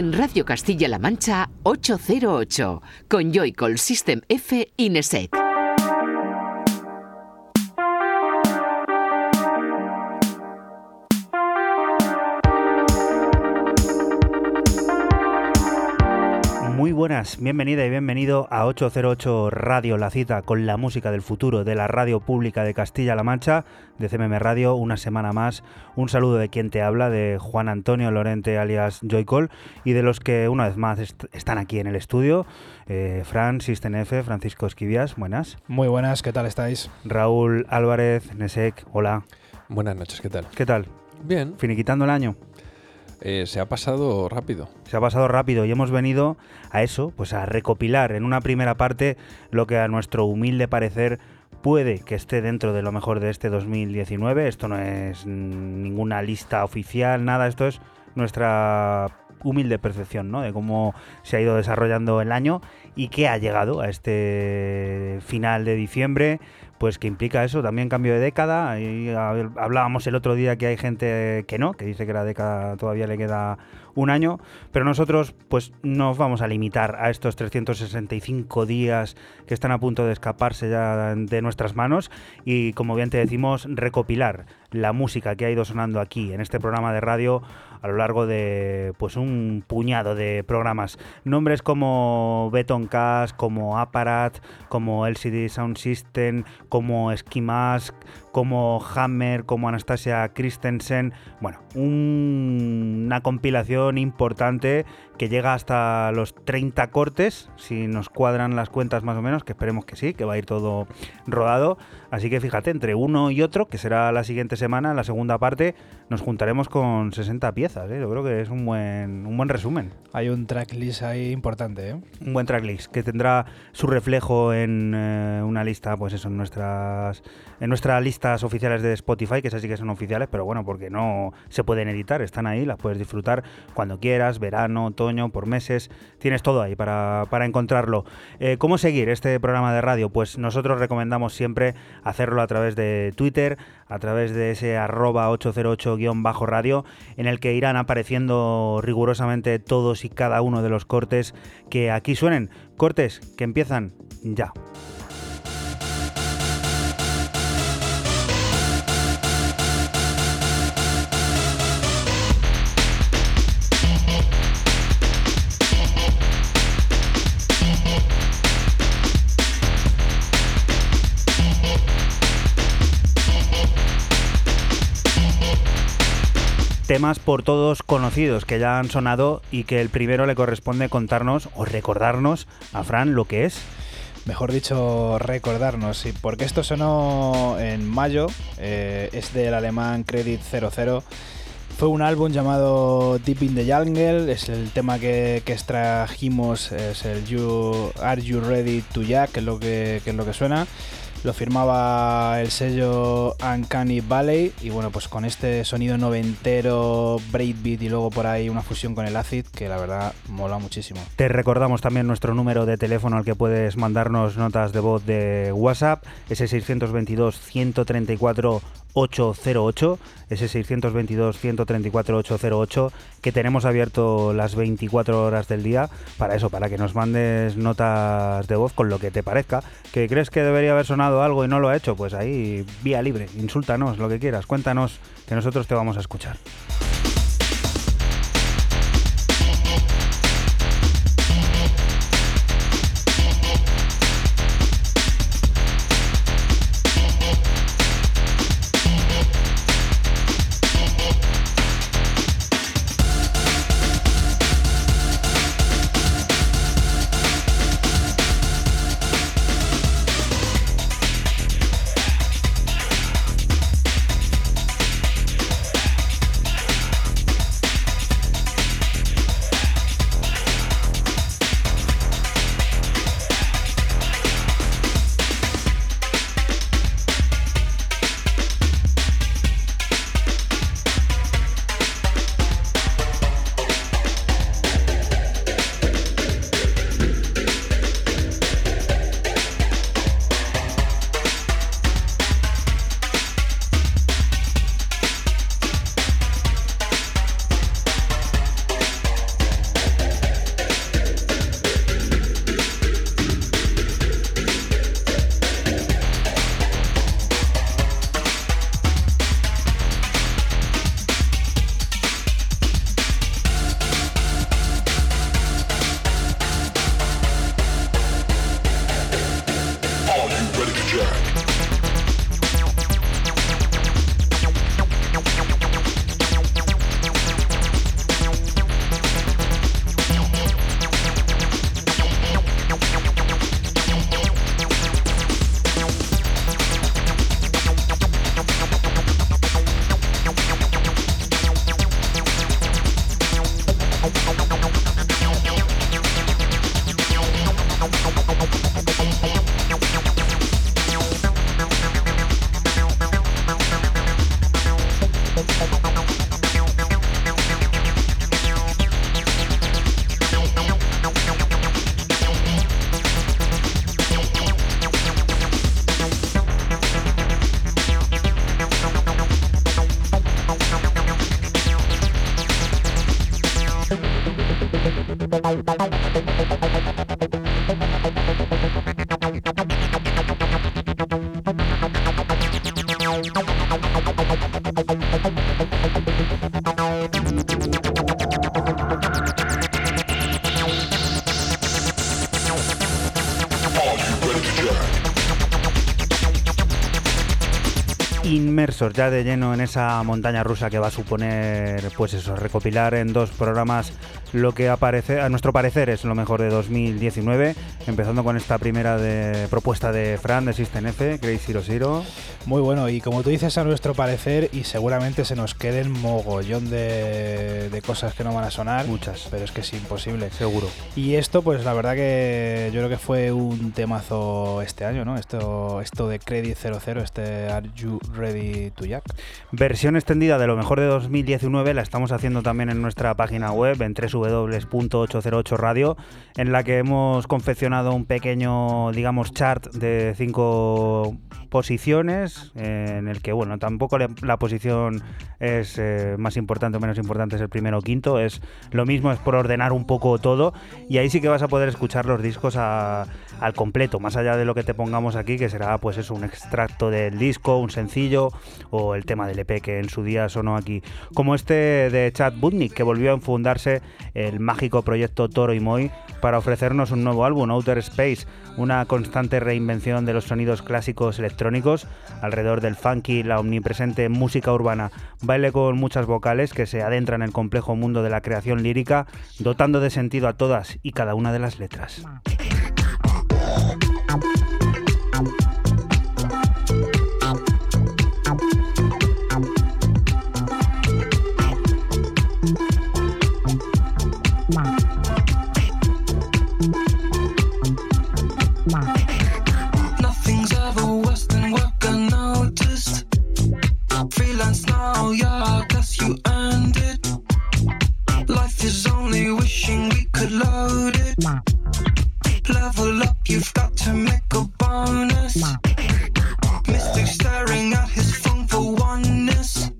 en Radio Castilla-La Mancha 808 con Joycall System F Ineset. Buenas, bienvenida y bienvenido a 808 Radio, la cita con la música del futuro de la radio pública de Castilla-La Mancha, de CMM Radio, una semana más. Un saludo de quien te habla, de Juan Antonio Lorente alias Joycol, y de los que una vez más están aquí en el estudio. Eh, Fran, System F, Francisco Esquivias, buenas. Muy buenas, ¿qué tal estáis? Raúl Álvarez, Nesek, hola. Buenas noches, ¿qué tal? ¿Qué tal? Bien. Finiquitando el año. Eh, se ha pasado rápido. Se ha pasado rápido y hemos venido a eso, pues a recopilar en una primera parte lo que a nuestro humilde parecer puede que esté dentro de lo mejor de este 2019. Esto no es ninguna lista oficial, nada, esto es nuestra humilde percepción ¿no? de cómo se ha ido desarrollando el año y qué ha llegado a este final de diciembre pues que implica eso, también cambio de década. Y hablábamos el otro día que hay gente que no, que dice que la década todavía le queda un año, pero nosotros pues nos vamos a limitar a estos 365 días que están a punto de escaparse ya de nuestras manos y como bien te decimos, recopilar la música que ha ido sonando aquí en este programa de radio a lo largo de pues un puñado de programas. Nombres como Beton Cast, como Apparat, como LCD Sound System, como Ski Mask, como Hammer, como Anastasia Christensen. Bueno, una compilación importante que llega hasta los 30 cortes, si nos cuadran las cuentas más o menos, que esperemos que sí, que va a ir todo rodado. Así que fíjate, entre uno y otro, que será la siguiente semana, la segunda parte, nos juntaremos con 60 piezas. ¿eh? Yo creo que es un buen, un buen resumen. Hay un tracklist ahí importante. ¿eh? Un buen tracklist que tendrá su reflejo en eh, una lista, pues eso, en nuestras, en nuestras listas oficiales de Spotify, que esas sí que son oficiales, pero bueno, porque no se pueden editar, están ahí, las puedes disfrutar cuando quieras, verano, todo por meses, tienes todo ahí para, encontrarlo. Eh, ¿Cómo seguir este programa de radio? Pues nosotros recomendamos siempre hacerlo a través de Twitter, a través de ese arroba 808-radio, en el que irán apareciendo rigurosamente todos y cada uno de los cortes que aquí suenen. Cortes que empiezan ya. Temas por todos conocidos que ya han sonado y que el primero le corresponde contarnos o recordarnos a Fran lo que es. Mejor dicho, recordarnos, porque esto sonó en mayo, eh, es del alemán Credit 00. Fue un álbum llamado Deep in the Jungle, es el tema que, extrajimos, es el you, Are You Ready to Jack, que es lo que, que es lo que suena. Lo firmaba el sello Uncanny Valley y bueno, pues con este sonido noventero, breakbeat y luego por ahí una fusión con el acid que la verdad mola muchísimo. Te recordamos también nuestro número de teléfono al que puedes mandarnos notas de voz de WhatsApp, ese 622 134 808, ese 622 134 808 que tenemos abierto las 24 horas del día para eso, para que nos mandes notas de voz con lo que te parezca, que crees que debería haber sonado algo y no lo ha hecho, pues ahí vía libre, insúltanos lo que quieras, cuéntanos que nosotros te vamos a escuchar. Inmersos ya de lleno en esa montaña rusa que va a suponer, pues eso, recopilar en dos programas lo que aparece, a nuestro parecer es lo mejor de 2019, empezando con esta primera de, propuesta de Fran de System F, Crazy Zero Zero. Muy bueno, y como tú dices, a nuestro parecer, y seguramente se nos queden mogollón de, de cosas que no van a sonar. Muchas. Pero es que es imposible. Seguro. Y esto, pues la verdad que yo creo que fue un temazo este año, ¿no? Esto, esto de Credit 00, este Are You Ready to Jack? Versión extendida de lo mejor de 2019 la estamos haciendo también en nuestra página web, en 3 www.808 Radio, en la que hemos confeccionado un pequeño, digamos, chart de cinco posiciones, en el que, bueno, tampoco la posición es eh, más importante o menos importante, es el primero o quinto, es lo mismo, es por ordenar un poco todo, y ahí sí que vas a poder escuchar los discos al completo, más allá de lo que te pongamos aquí, que será pues eso, un extracto del disco, un sencillo, o el tema del EP que en su día sonó aquí, como este de Chad Budnik, que volvió a fundarse el mágico proyecto Toro y Moy para ofrecernos un nuevo álbum, Outer Space, una constante reinvención de los sonidos clásicos electrónicos alrededor del funky, la omnipresente música urbana, baile con muchas vocales que se adentran en el complejo mundo de la creación lírica, dotando de sentido a todas y cada una de las letras. now, yeah, guess you earned it. Life is only wishing we could load it. Level up, you've got to make a bonus. Mystic staring at his phone for oneness.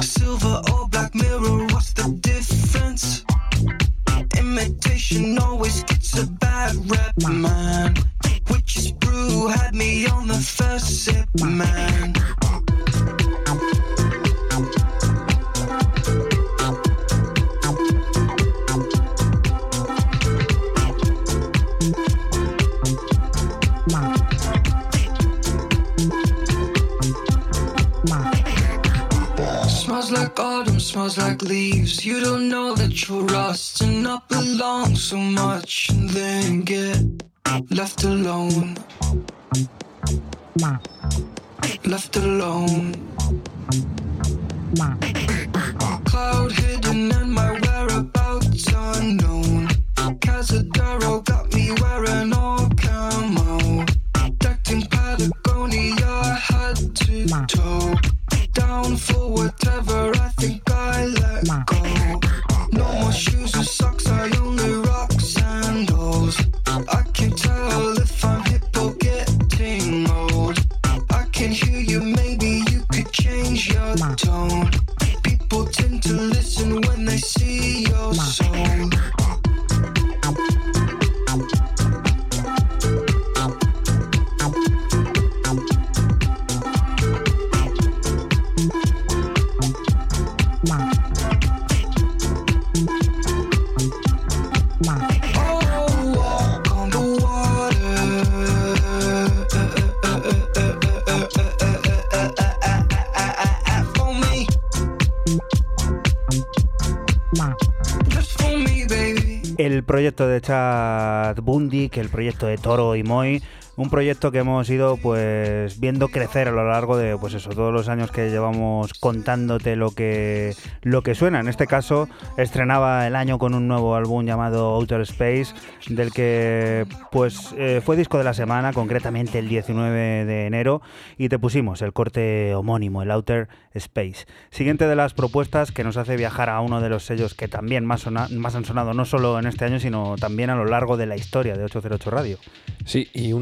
Silver or black mirror, what's the difference? Imitation always gets a bad rap, man. Witch's brew had me on the first sip, man. smells like autumn, smells like leaves. You don't know that you're rusting up along so much and then get left alone. Left alone. Cloud hidden and my whereabouts unknown. Casadero got me wearing all camo. Decked in Patagonia, head to toe down for whatever I think I let go. No more shoes or socks, I only rock sandals. I can tell if I'm hip or getting old. I can hear you, maybe you could change your tone. People tend to listen when they see your soul. El proyecto de Chad Bundy, que el proyecto de Toro y Moy, un proyecto que hemos ido pues viendo crecer a lo largo de pues eso todos los años que llevamos contándote lo que lo que suena. En este caso estrenaba el año con un nuevo álbum llamado Outer Space del que pues eh, fue disco de la semana concretamente el 19 de enero y te pusimos el corte homónimo el Outer Space. Siguiente de las propuestas que nos hace viajar a uno de los sellos que también más, más han sonado no solo en este año sino también a lo largo de la historia de 808 Radio. Sí y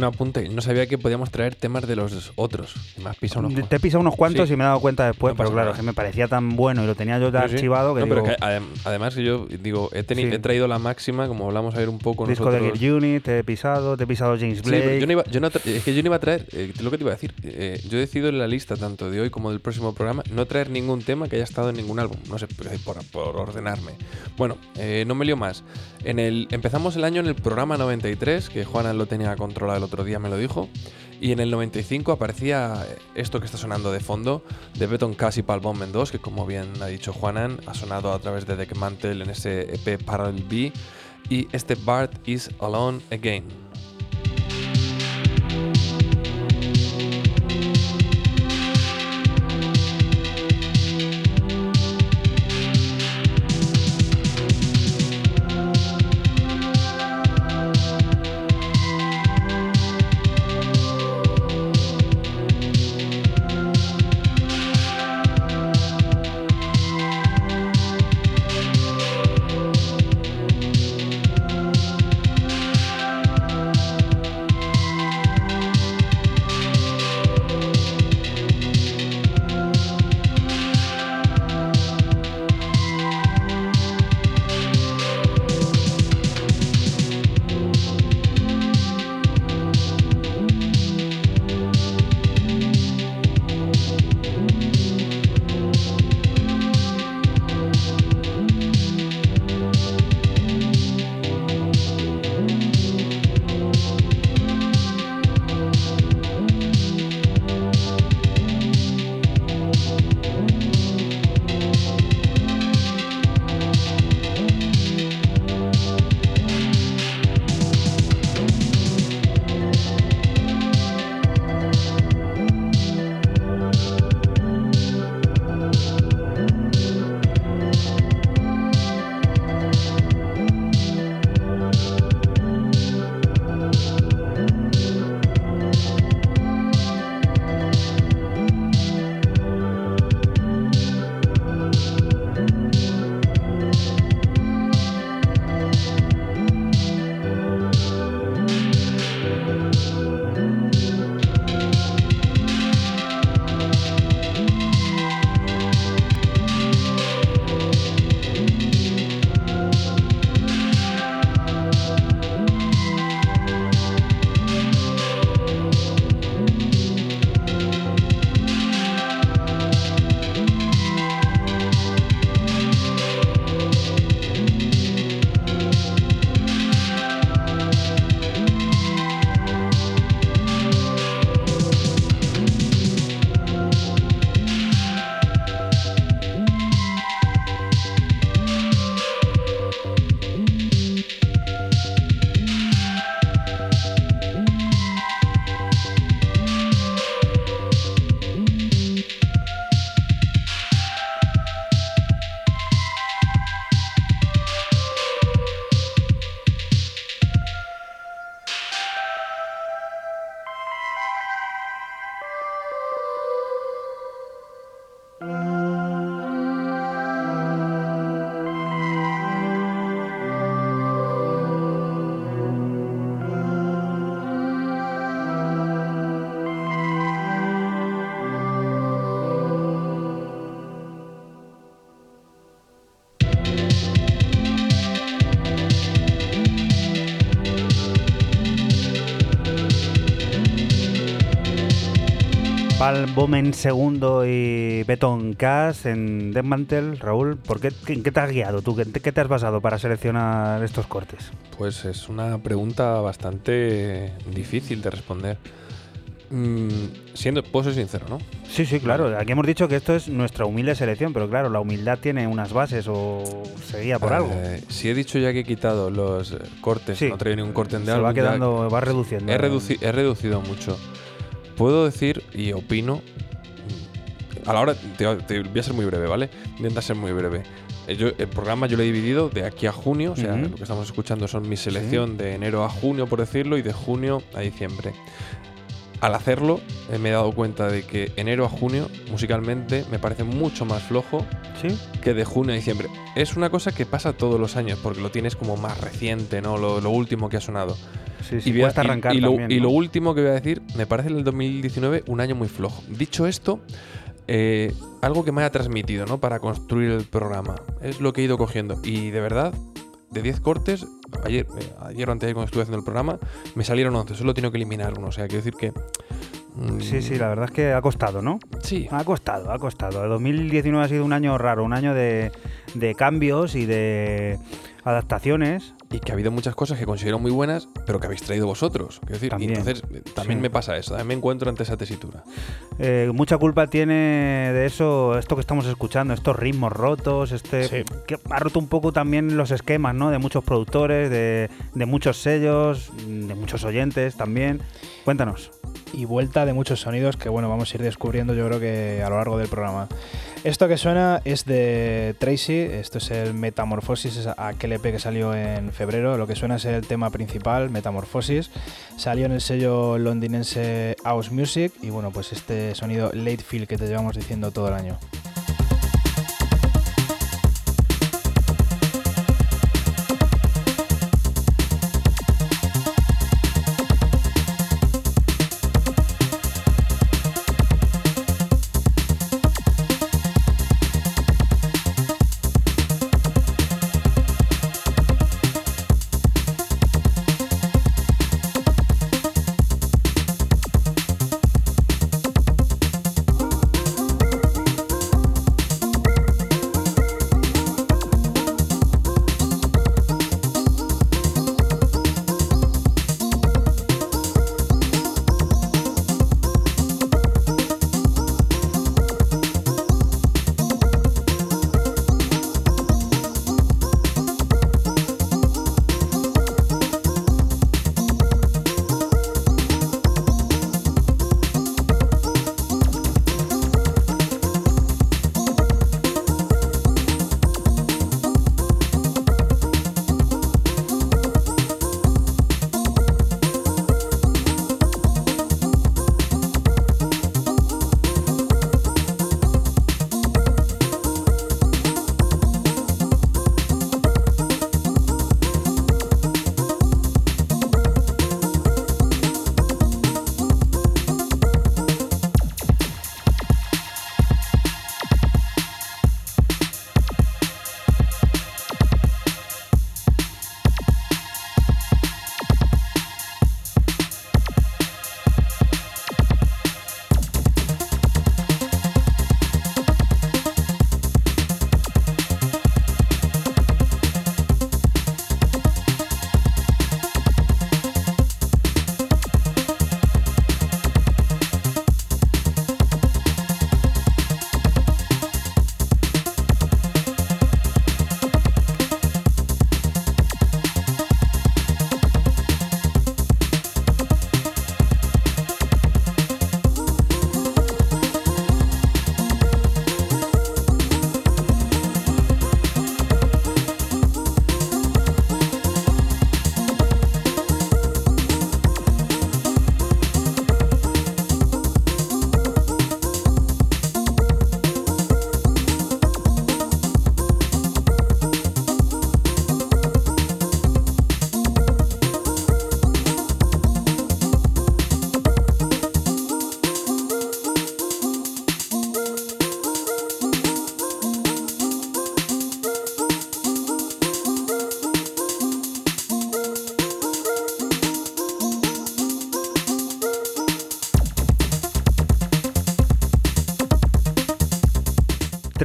No sabía que podíamos traer temas de los otros. Me has pisado unos Te he pisado unos cuantos Sí. y me he dado cuenta después, No pero claro, que me parecía tan bueno y lo tenía yo ya Sí, sí. archivado que No, pero digo, que, adem- además que yo digo, he, traído la máxima, como hablamos ayer un poco disco de. Gear Unit, te he pisado, te he pisado James Blake. yo no iba, yo no tra- es que yo no iba a traer, eh, lo que te iba a decir, eh, yo he decidido en la lista tanto de hoy como del próximo programa no traer ningún tema que haya estado en ningún álbum, no sé, por, ordenarme. Bueno, eh, no me lío más. En el, empezamos el año en el programa 93, que Juanan lo tenía controlado el otro día, me lo dijo, y en el 95 aparecía esto que está sonando de fondo, de Beton Cass y Palbomb 2, que como bien ha dicho Juanan, ha sonado a través de Deck Mantle en ese EP Parallel B, y este Bart is Alone Again. En segundo y Beton Cash en Deadmantle. Raúl, ¿por qué, ¿en qué te has guiado tú? ¿En qué te has basado para seleccionar estos cortes? Pues es una pregunta bastante difícil de responder. Mm, siendo, puedo ser sincero, ¿no? Sí, sí, claro. Aquí hemos dicho que esto es nuestra humilde selección, pero claro, la humildad tiene unas bases o se guía por algo. Eh, si he dicho ya que he quitado los cortes, Sí. no he traído ningún corte de Se álbum, va quedando, va reduciendo. he, reduci- he reducido mucho. Puedo decir y opino. A la hora, te, te voy a ser muy breve, ¿vale? Intenta ser muy breve. Eh, yo- el programa yo lo he dividido de aquí a junio, o sea, lo que estamos escuchando son mi selección de enero a junio, por decirlo, y de junio a diciembre. Al hacerlo, eh, me he dado cuenta de que enero a junio, musicalmente, me parece mucho más flojo Sí, que de junio a diciembre. Es una cosa que pasa todos los años, porque lo tienes como más reciente, ¿no? Lo, lo último que ha sonado. sí, sí. Y, voy a- y- arrancar y lo, y lo último que voy a decir, me parece el 2019 un año muy flojo. Dicho esto, eh, algo que me haya transmitido, ¿no? Para construir el programa. Es lo que he ido cogiendo. Y de verdad, de 10 cortes, ayer, eh, ayer o antes cuando estuve haciendo el programa, me salieron 11. Solo tengo que eliminar uno. O sea, quiero decir que. mm, Sí, sí, la verdad es que ha costado, ¿no? Sí. Ha costado, ha costado. El 2019 ha sido un año raro, un año de, de cambios y de adaptaciones. Y que ha habido muchas cosas que considero muy buenas, pero que habéis traído vosotros. Quiero decir, y También. entonces eh, también Sí. me pasa eso. También me encuentro ante esa tesitura. Eh, mucha culpa tiene de eso, esto que estamos escuchando, estos ritmos rotos, este Sí. que ha roto un poco también los esquemas, ¿no? De muchos productores, de, de muchos sellos, de muchos oyentes también. Cuéntanos. y vuelta de muchos sonidos que bueno vamos a ir descubriendo yo creo que a lo largo del programa. Esto que suena es de Tracy, esto es el Metamorfosis, es aquel EP que salió en febrero, lo que suena es el tema principal, Metamorfosis, salió en el sello londinense House Music y bueno pues este sonido late feel que te llevamos diciendo todo el año.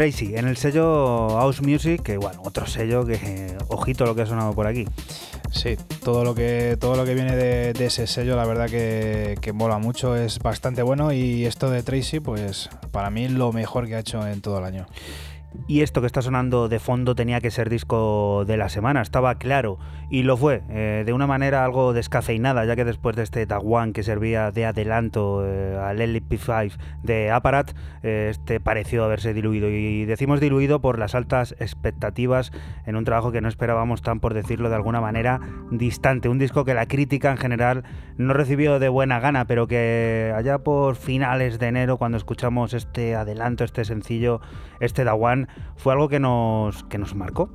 Tracy, en el sello House Music, que bueno, otro sello que, eh, ojito lo que ha sonado por aquí. Sí, todo lo que, todo lo que viene de, de ese sello, la verdad que, que mola mucho, es bastante bueno y esto de Tracy, pues para mí lo mejor que ha hecho en todo el año. Y esto que está sonando de fondo tenía que ser disco de la semana, estaba claro, y lo fue, eh, de una manera algo descafeinada, ya que después de este Tag One que servía de adelanto eh, al LP5 de Apparat, eh, este pareció haberse diluido. Y decimos diluido por las altas expectativas en un trabajo que no esperábamos tan, por decirlo de alguna manera, distante. Un disco que la crítica en general no recibió de buena gana, pero que allá por finales de enero, cuando escuchamos este adelanto, este sencillo, este Da One, fue algo que nos, que nos marcó.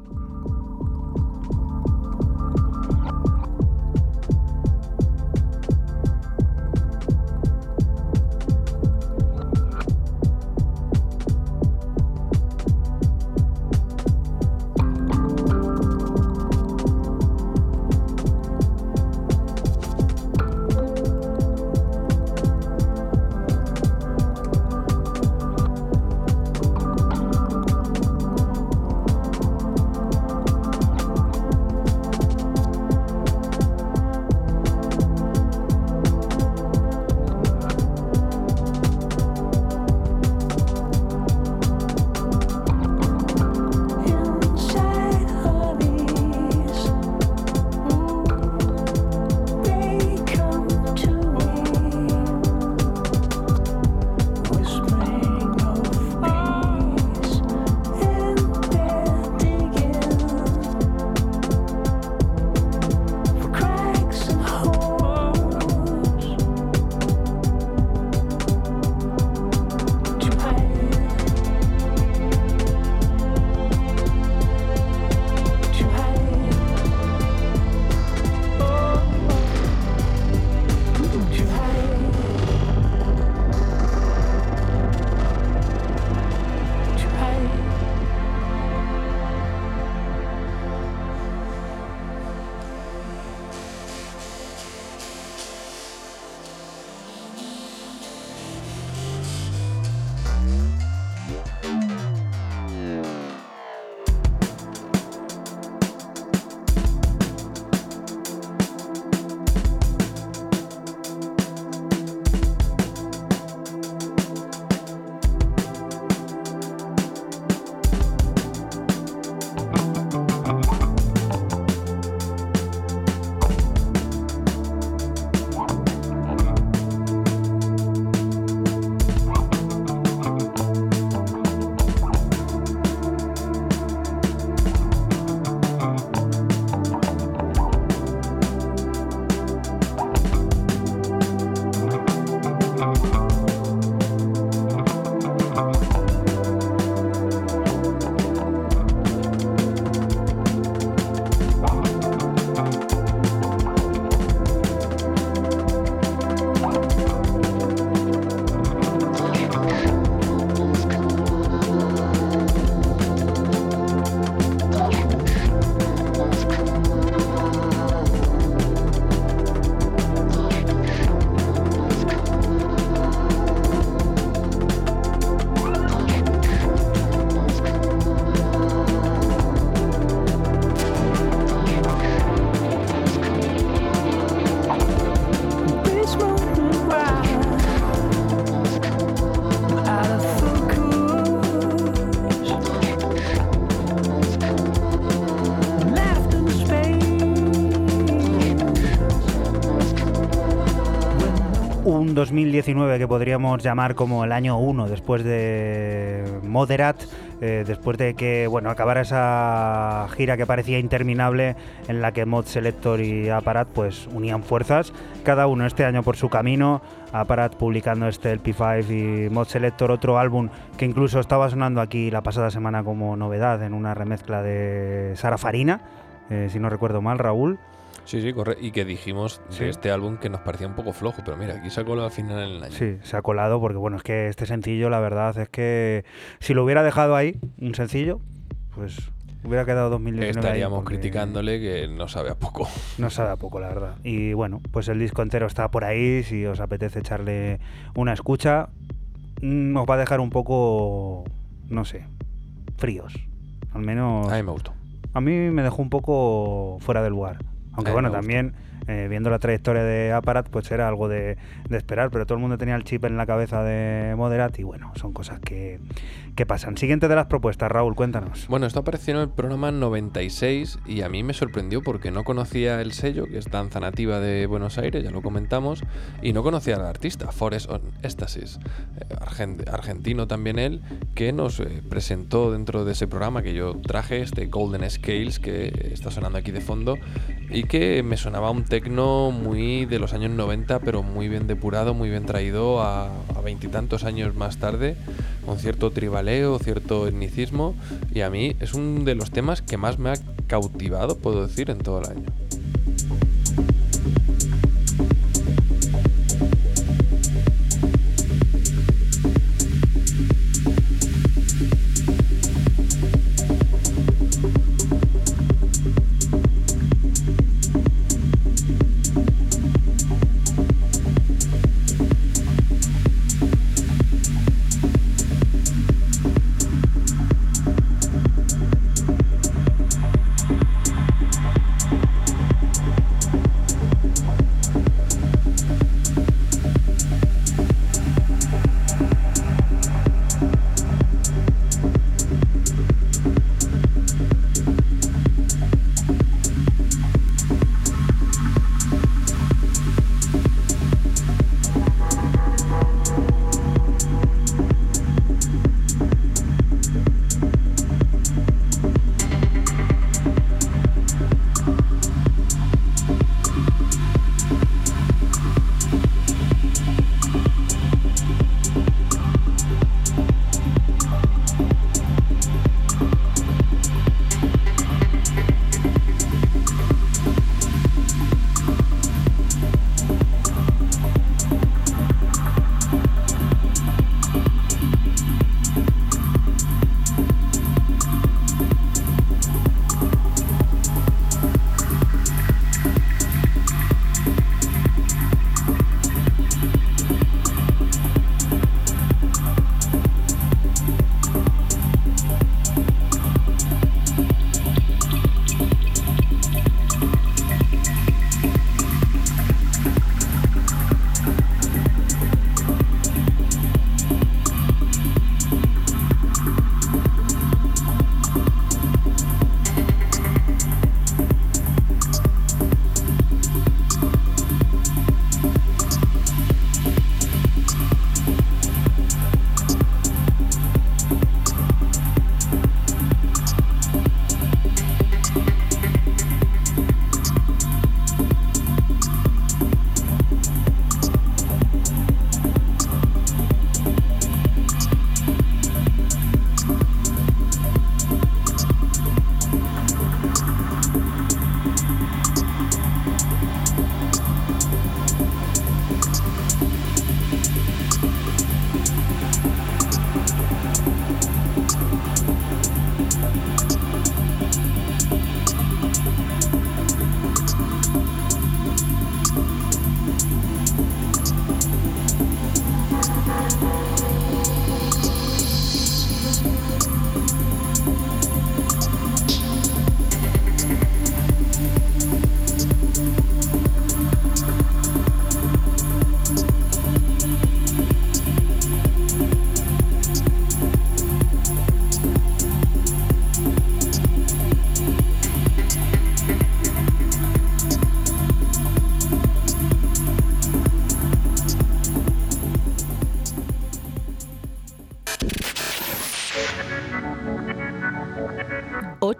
2019 que podríamos llamar como el año 1 después de Moderat, eh, después de que bueno acabara esa gira que parecía interminable en la que Mod Selector y Aparat pues unían fuerzas, cada uno este año por su camino, Aparat publicando este el P5 y Mod Selector otro álbum que incluso estaba sonando aquí la pasada semana como novedad en una remezcla de Sara Farina, eh, si no recuerdo mal, Raúl. Sí, sí, correcto. Y que dijimos de este álbum que nos parecía un poco flojo, pero mira, aquí se ha colado al final en el año. Sí, se ha colado porque, bueno, es que este sencillo, la verdad es que si lo hubiera dejado ahí, un sencillo, pues hubiera quedado 2019. Estaríamos criticándole que no sabe a poco. No sabe a poco, la verdad. Y bueno, pues el disco entero está por ahí. Si os apetece echarle una escucha, nos va a dejar un poco, no sé, fríos. Al menos. A mí me gustó. A mí me dejó un poco fuera del lugar. Aunque bueno, también eh, viendo la trayectoria de Aparat, pues era algo de, esperar, pero todo el mundo tenía el chip en la cabeza de Moderat y bueno, son cosas que, que pasan. Siguiente de las propuestas, Raúl, cuéntanos. Bueno, esto apareció en el programa 96 y a mí me sorprendió porque no conocía el sello, que es danza nativa de Buenos Aires, ya lo comentamos, y no conocía al artista, Forest on Estasis, eh, argentino también él, que nos eh, presentó dentro de ese programa que yo traje, este Golden Scales que está sonando aquí de fondo, y que me sonaba un tecno muy de los años 90, pero muy bien depurado, muy bien traído a veintitantos años más tarde, con cierto tribaleo, cierto etnicismo, y a mí es uno de los temas que más me ha cautivado, puedo decir, en todo el año.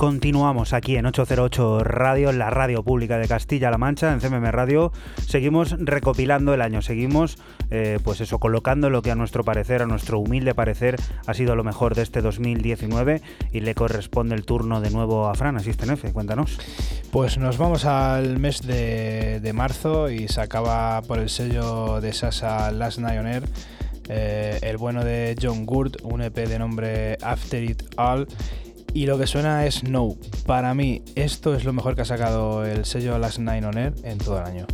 Continuamos aquí en 808 Radio, en la radio pública de Castilla-La Mancha, en CMM Radio. Seguimos recopilando el año, seguimos, eh, pues eso, colocando lo que a nuestro parecer, a nuestro humilde parecer, ha sido lo mejor de este 2019 y le corresponde el turno de nuevo a Fran, Asisten F, cuéntanos. Pues nos vamos al mes de, de marzo y se acaba por el sello de Sasa Last Night on Air. eh, el bueno de John Gurt, un EP de nombre After It All. Y lo que suena es No. Para mí, esto es lo mejor que ha sacado el sello Last Nine on Air en todo el año.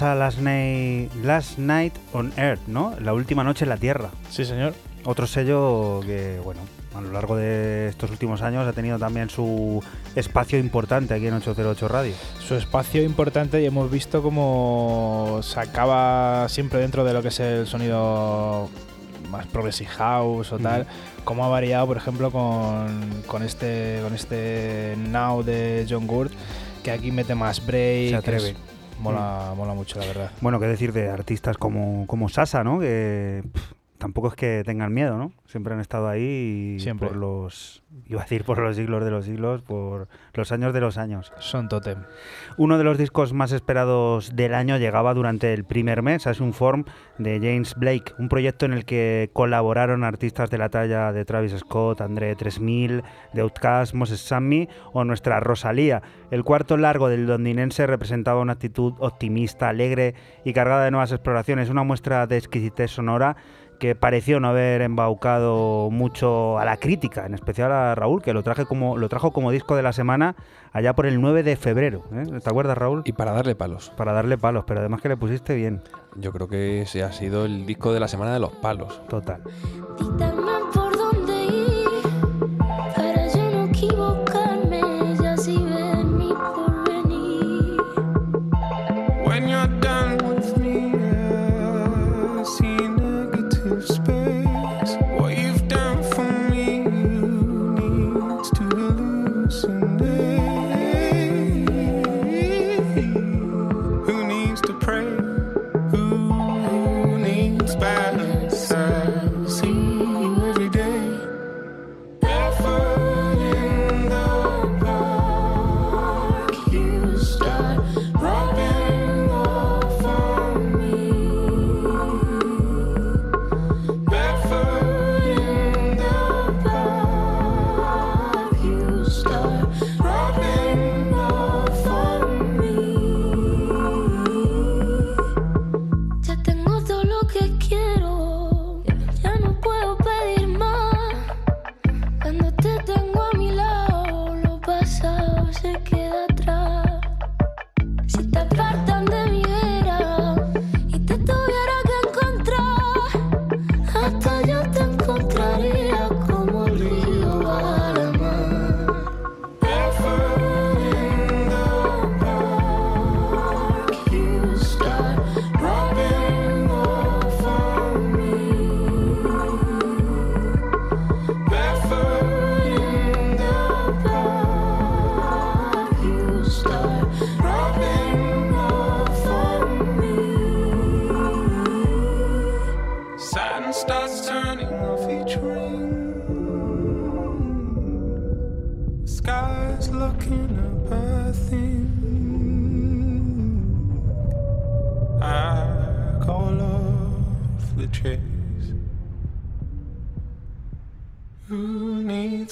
Last Night, Last Night on Earth, ¿no? La última noche en la Tierra. Sí, señor. Otro sello que, bueno, a lo largo de estos últimos años ha tenido también su espacio importante aquí en 808 Radio. Su espacio importante y hemos visto cómo se acaba siempre dentro de lo que es el sonido más progressive house o tal, cómo ha variado, por ejemplo, con, con, este, con este Now de John Gurt, que aquí mete más break. Se atreve. es- mola, mola mucho, la verdad. Bueno, qué decir de artistas como, como Sasa, ¿no? Que pff, tampoco es que tengan miedo, ¿no? Siempre han estado ahí y Siempre. por los, iba a decir por los siglos de los siglos, por los años de los años. Son totem. Uno de los discos más esperados del año llegaba durante el primer mes, es un form de James Blake, un proyecto en el que colaboraron artistas de la talla de Travis Scott, André 3000, de Outkast, Moses Sammy o nuestra Rosalía. El cuarto largo del londinense representaba una actitud optimista, alegre y cargada de nuevas exploraciones, una muestra de exquisitez sonora que pareció no haber embaucado mucho a la crítica, en especial a Raúl, que lo, traje como, lo trajo como disco de la semana allá por el 9 de febrero. ¿eh? ¿Te acuerdas, Raúl? Y para darle palos. Para darle palos, pero además que le pusiste bien, Yo creo que ese ha sido el disco de la semana de los palos. total.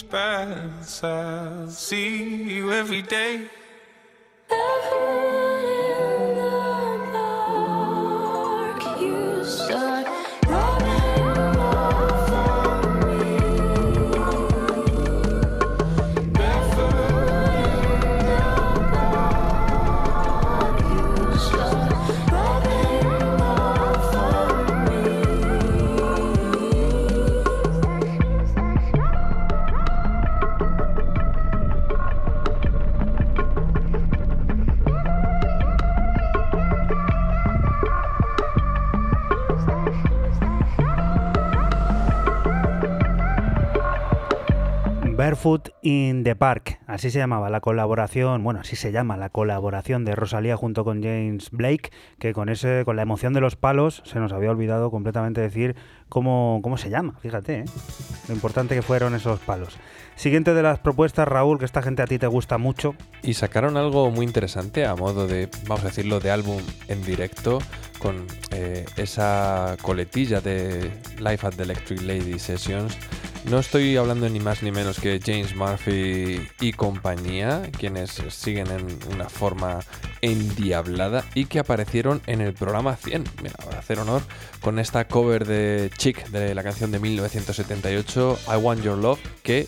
Paths. I'll see you every day. Barefoot in the Park, así se llamaba la colaboración, bueno, así se llama la colaboración de Rosalía junto con James Blake, que con ese, con la emoción de los palos, se nos había olvidado completamente decir cómo, cómo se llama, fíjate, ¿eh? lo importante que fueron esos palos. Siguiente de las propuestas, Raúl, que esta gente a ti te gusta mucho. Y sacaron algo muy interesante a modo de, vamos a decirlo, de álbum en directo con eh, esa coletilla de Live at the Electric Lady Sessions. No estoy hablando ni más ni menos que James Murphy y compañía, quienes siguen en una forma endiablada y que aparecieron en el programa 100. Mira, para hacer honor con esta cover de Chick de la canción de 1978, I Want Your Love, que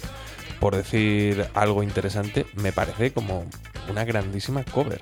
por decir algo interesante, me parece como una grandísima cover.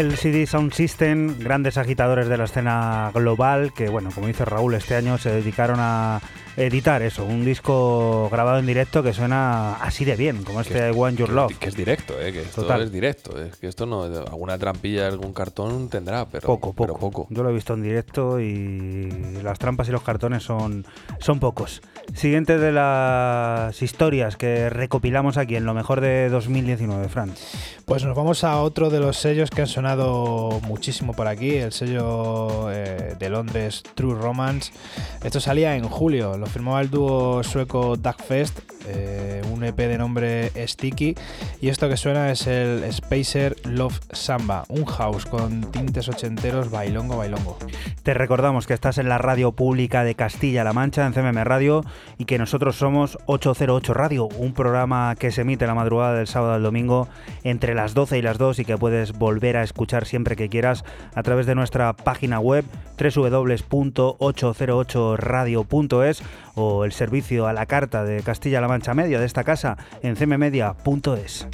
El CD Sound System, grandes agitadores de la escena global, que bueno, como dice Raúl, este año se dedicaron a editar eso, un disco grabado en directo que suena así de bien, como este Que- One Your Love. Que es directo, ¿eh? Que esto Total. es directo. Es que esto no. Alguna trampilla, algún cartón tendrá, pero. poco, pero poco. poco. Yo lo he visto en directo y las trampas y los cartones son, son pocos. Siguiente de las historias que recopilamos aquí en lo mejor de 2019, Fran. Pues nos vamos a otro de los sellos que han sonado muchísimo por aquí, el sello eh, de Londres True Romance. Esto salía en julio, lo firmaba el dúo sueco Duckfest, eh, un EP de nombre Sticky, y esto que suena es el Spacer Love Samba, un house con tintes ochenteros bailongo bailongo. Te recordamos que estás en la radio pública de Castilla-La Mancha, en CMM Radio, y que nosotros somos 808 Radio, un programa que se emite la madrugada del sábado al domingo entre las 12 y las 2 y que puedes volver a escuchar siempre que quieras a través de nuestra página web www.808radio.es o el servicio a la carta de Castilla-La Mancha Media de esta casa en cmmedia.es.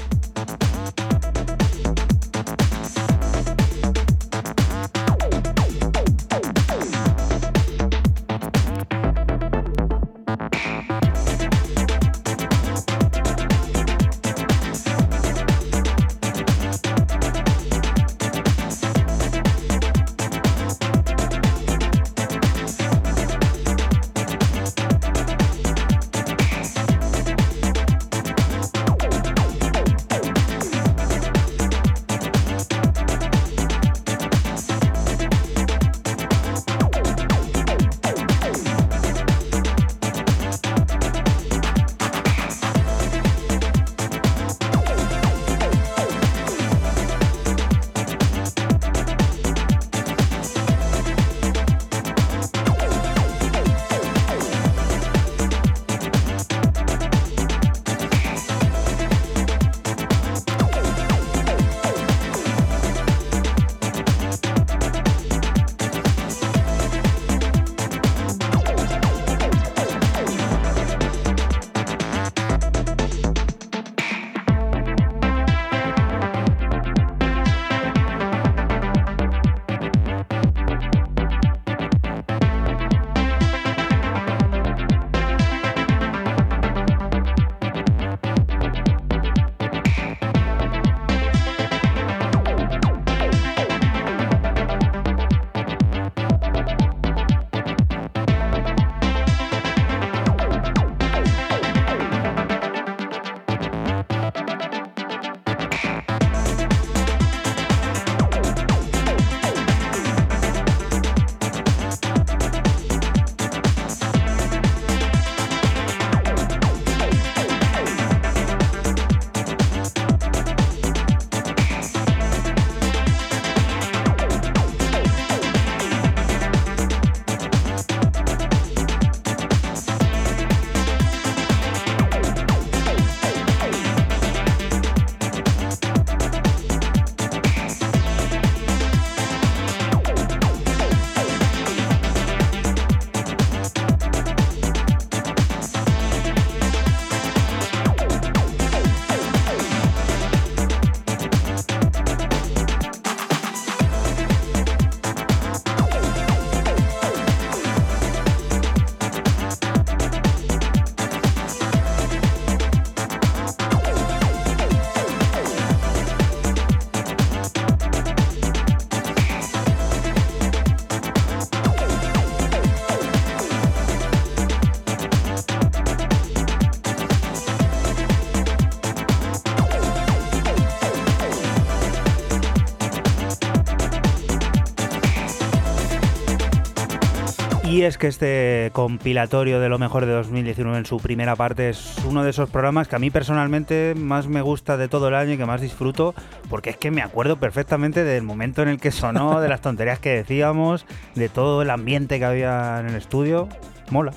Y es que este compilatorio de lo mejor de 2019 en su primera parte es uno de esos programas que a mí personalmente más me gusta de todo el año y que más disfruto, porque es que me acuerdo perfectamente del momento en el que sonó, de las tonterías que decíamos, de todo el ambiente que había en el estudio. Mola.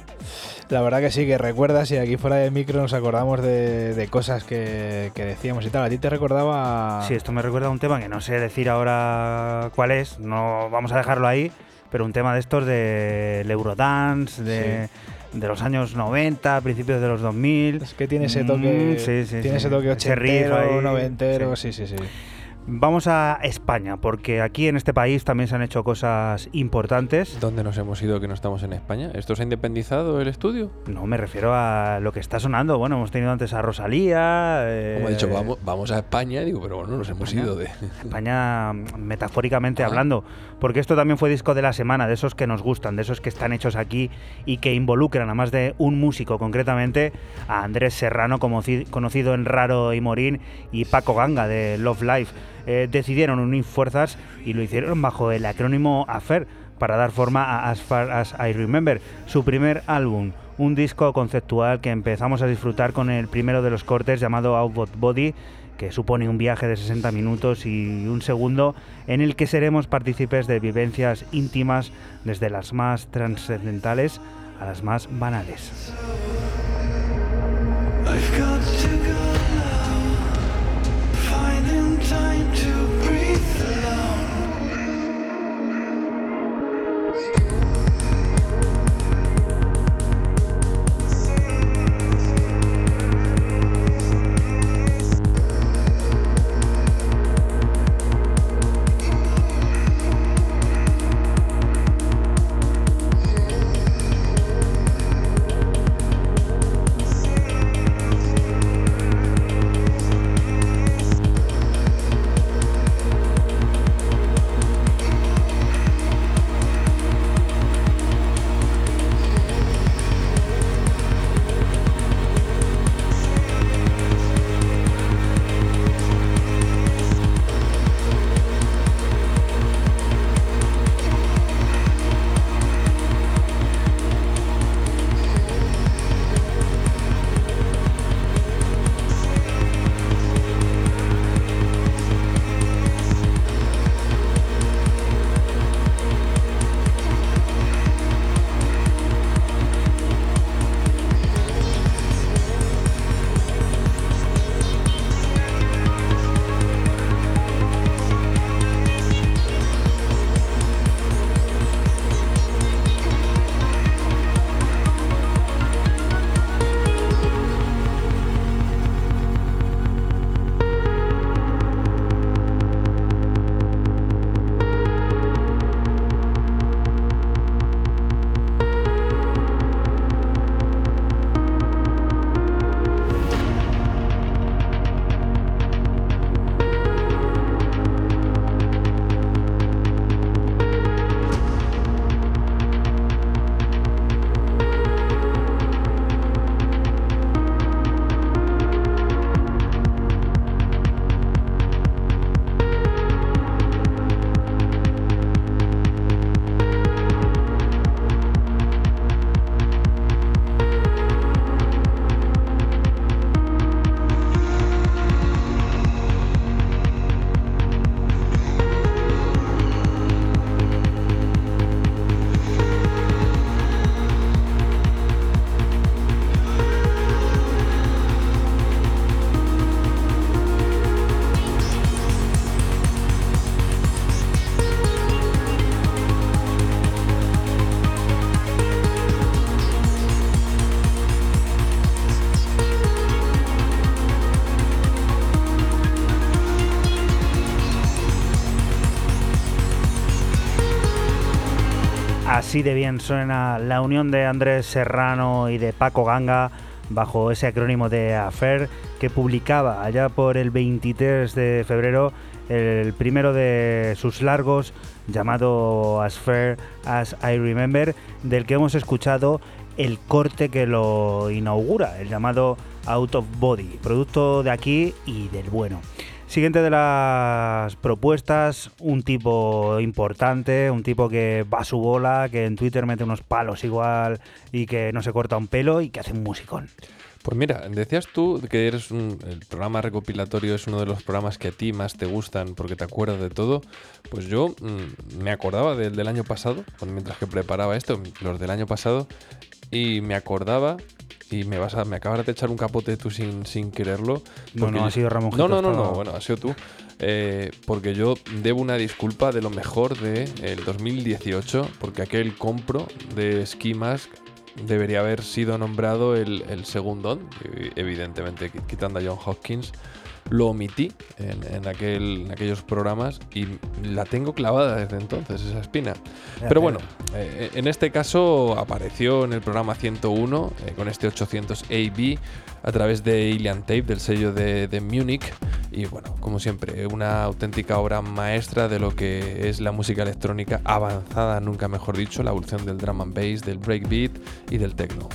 La verdad que sí, que recuerdas y aquí fuera de micro nos acordamos de, de cosas que, que decíamos y tal. ¿A ti te recordaba...? Sí, esto me recuerda a un tema que no sé decir ahora cuál es, no vamos a dejarlo ahí, pero un tema de estos del Eurodance, de, de los años 90, principios de los 2000. Es que tiene ese toque, Mm, sí, sí, tiene sí. ese toque Ese riff ochentero, ahí, noventero, sí. sí, sí, sí. Vamos a España, porque aquí en este país también se han hecho cosas importantes. ¿Dónde nos hemos ido que no estamos en España? ¿Esto se ha independizado el estudio? No, me refiero a lo que está sonando. Bueno, hemos tenido antes a Rosalía. eh, Como he dicho, vamos, vamos a España, digo, pero bueno, nos hemos España. ido de... España mm, metafóricamente Ah. hablando, porque esto también fue disco de la semana, de esos que nos gustan, de esos que están hechos aquí y que involucran a más de un músico, concretamente a Andrés Serrano, como conocido en Raro y Morín, y Paco Ganga de Love Life. Eh, decidieron unir fuerzas y lo hicieron bajo el acrónimo AFER para dar forma a As Far As I Remember, su primer álbum. Un disco conceptual que empezamos a disfrutar con el primero de los cortes llamado Out of Body, que supone un viaje de 60 minutos y un segundo en el que seremos partícipes de vivencias íntimas desde las más trascendentales a las más banales. Así de bien suena la unión de Andrés Serrano y de Paco Ganga bajo ese acrónimo de AFER que publicaba allá por el 23 de febrero el primero de sus largos llamado As Fair As I Remember del que hemos escuchado el corte que lo inaugura, el llamado Out of Body, producto de aquí y del bueno. Siguiente de las propuestas, un tipo importante, un tipo que va a su bola, que en Twitter mete unos palos igual y que no se corta un pelo y que hace un musicón. Pues mira, decías tú que eres un, el programa recopilatorio es uno de los programas que a ti más te gustan porque te acuerdas de todo. Pues yo mm, me acordaba del del año pasado, mientras que preparaba esto, los del año pasado, y me acordaba y me vas a, me acabas de echar un capote tú sin, sin quererlo. No, no, ha sido Ramón No, no, no, no, bueno, ha sido tú. Eh, porque yo debo una disculpa de lo mejor de el 2018, porque aquel compro de Ski Mask debería haber sido nombrado el, el segundón, evi- evidentemente qui- quitando a John Hopkins. Lo omití en, en aquel, en aquellos programas y la tengo clavada desde entonces, esa espina. Pero bueno, eh, en este caso apareció en el programa 101 eh, con este 800 AB a través de Ilian Tape del sello de, de Munich y bueno, como siempre, una auténtica obra maestra de lo que es la música electrónica avanzada, nunca mejor dicho, la evolución del drum and bass, del breakbeat y del techno.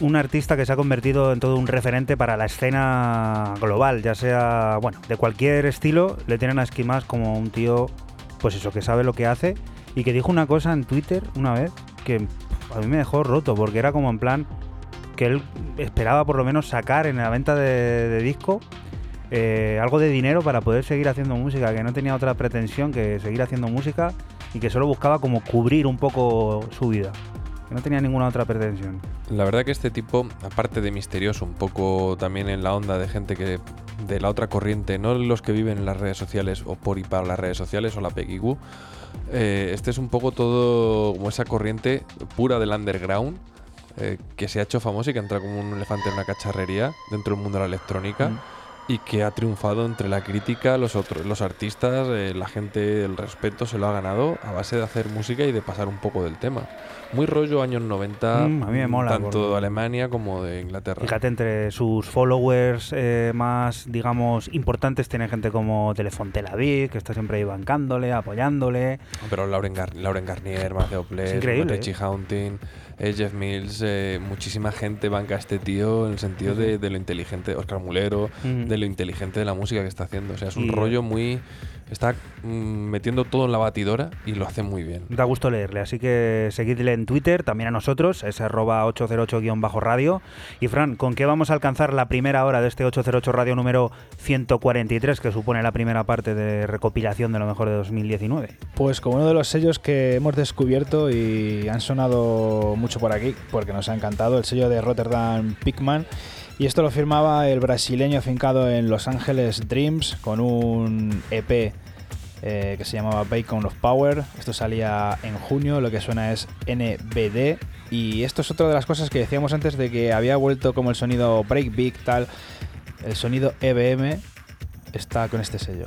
Un artista que se ha convertido en todo un referente para la escena global, ya sea, bueno, de cualquier estilo, le tienen a Esquimas como un tío, pues eso, que sabe lo que hace y que dijo una cosa en Twitter una vez que a mí me dejó roto, porque era como en plan que él esperaba por lo menos sacar en la venta de, de disco eh, algo de dinero para poder seguir haciendo música, que no tenía otra pretensión que seguir haciendo música y que solo buscaba como cubrir un poco su vida, que no tenía ninguna otra pretensión. La verdad que este tipo, aparte de misterioso, un poco también en la onda de gente que de la otra corriente, no los que viven en las redes sociales o por y para las redes sociales o la PXQ, eh, este es un poco todo como esa corriente pura del underground eh, que se ha hecho famosa y que entra como un elefante en una cacharrería dentro del mundo de la electrónica. Mm. Y que ha triunfado entre la crítica, los otros, los artistas, eh, la gente, el respeto se lo ha ganado a base de hacer música y de pasar un poco del tema. Muy rollo años 90, Mm, a mí me mola, tanto de Alemania como de Inglaterra. Fíjate, entre sus followers eh, más, digamos, importantes tiene gente como Telefon Tel Aviv, que está siempre ahí bancándole, apoyándole. Pero Lauren, Gar- Lauren Garnier, Mateo increíble, Richie ¿eh? Haunting, eh, Jeff Mills, eh, muchísima gente banca a este tío en el sentido de, de lo inteligente, Oscar Mulero, de lo inteligente de la música que está haciendo. O sea, es un Y- rollo muy... Está mm, metiendo todo en la batidora y lo hace muy bien. Da gusto leerle, así que seguidle en Twitter, también a nosotros, es arroba 808-radio. Y Fran, ¿con qué vamos a alcanzar la primera hora de este 808 Radio número 143, que supone la primera parte de recopilación de lo mejor de 2019? Pues como uno de los sellos que hemos descubierto y han sonado mucho por aquí, porque nos ha encantado, el sello de Rotterdam Pickman. Y esto lo firmaba el brasileño afincado en Los Ángeles Dreams con un EP eh, que se llamaba Bacon of Power. Esto salía en junio, lo que suena es NBD. Y esto es otra de las cosas que decíamos antes de que había vuelto como el sonido breakbeat, tal. El sonido EBM está con este sello.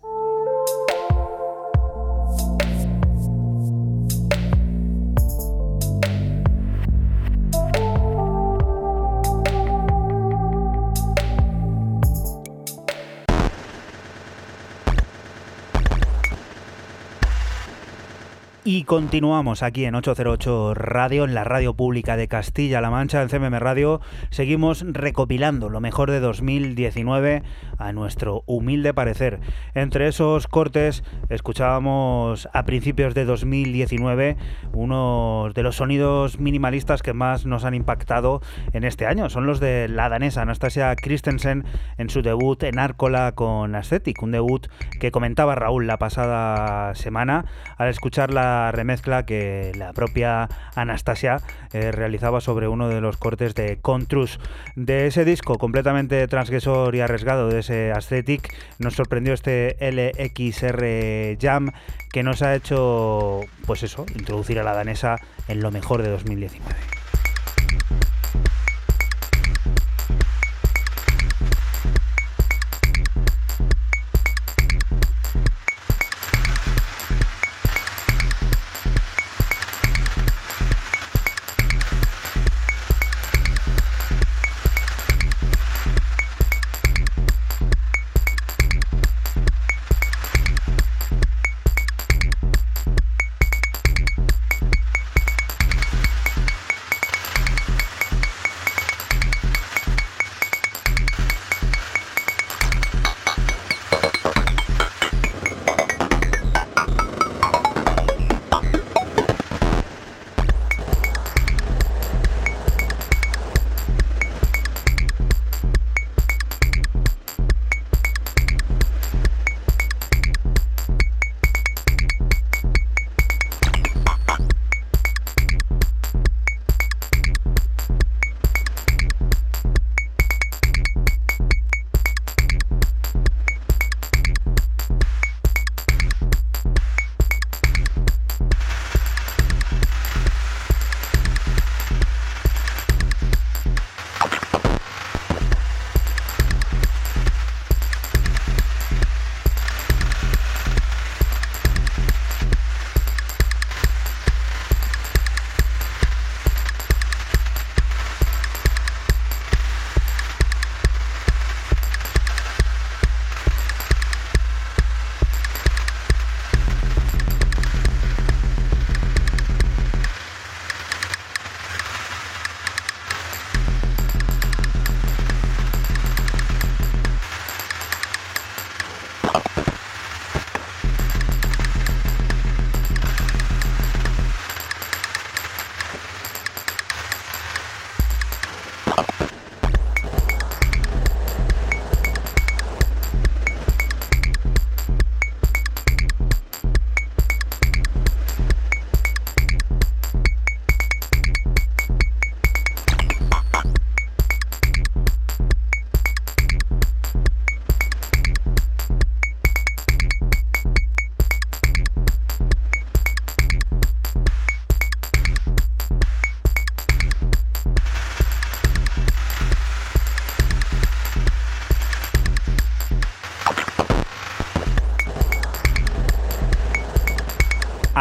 Y continuamos aquí en 808 Radio, en la radio pública de Castilla-La Mancha, en CMM Radio. Seguimos recopilando lo mejor de 2019 a nuestro humilde parecer. Entre esos cortes escuchábamos a principios de 2019 uno de los sonidos minimalistas que más nos han impactado en este año. Son los de la danesa Anastasia Christensen en su debut en Árcola con Aesthetic, un debut que comentaba Raúl la pasada semana al escuchar la remezcla que la propia Anastasia eh, realizaba sobre uno de los cortes de Contrus. De ese disco completamente transgresor y arriesgado, de ese Aesthetic, nos sorprendió este LXR Jam que nos ha hecho, pues eso, introducir a la danesa en lo mejor de 2019.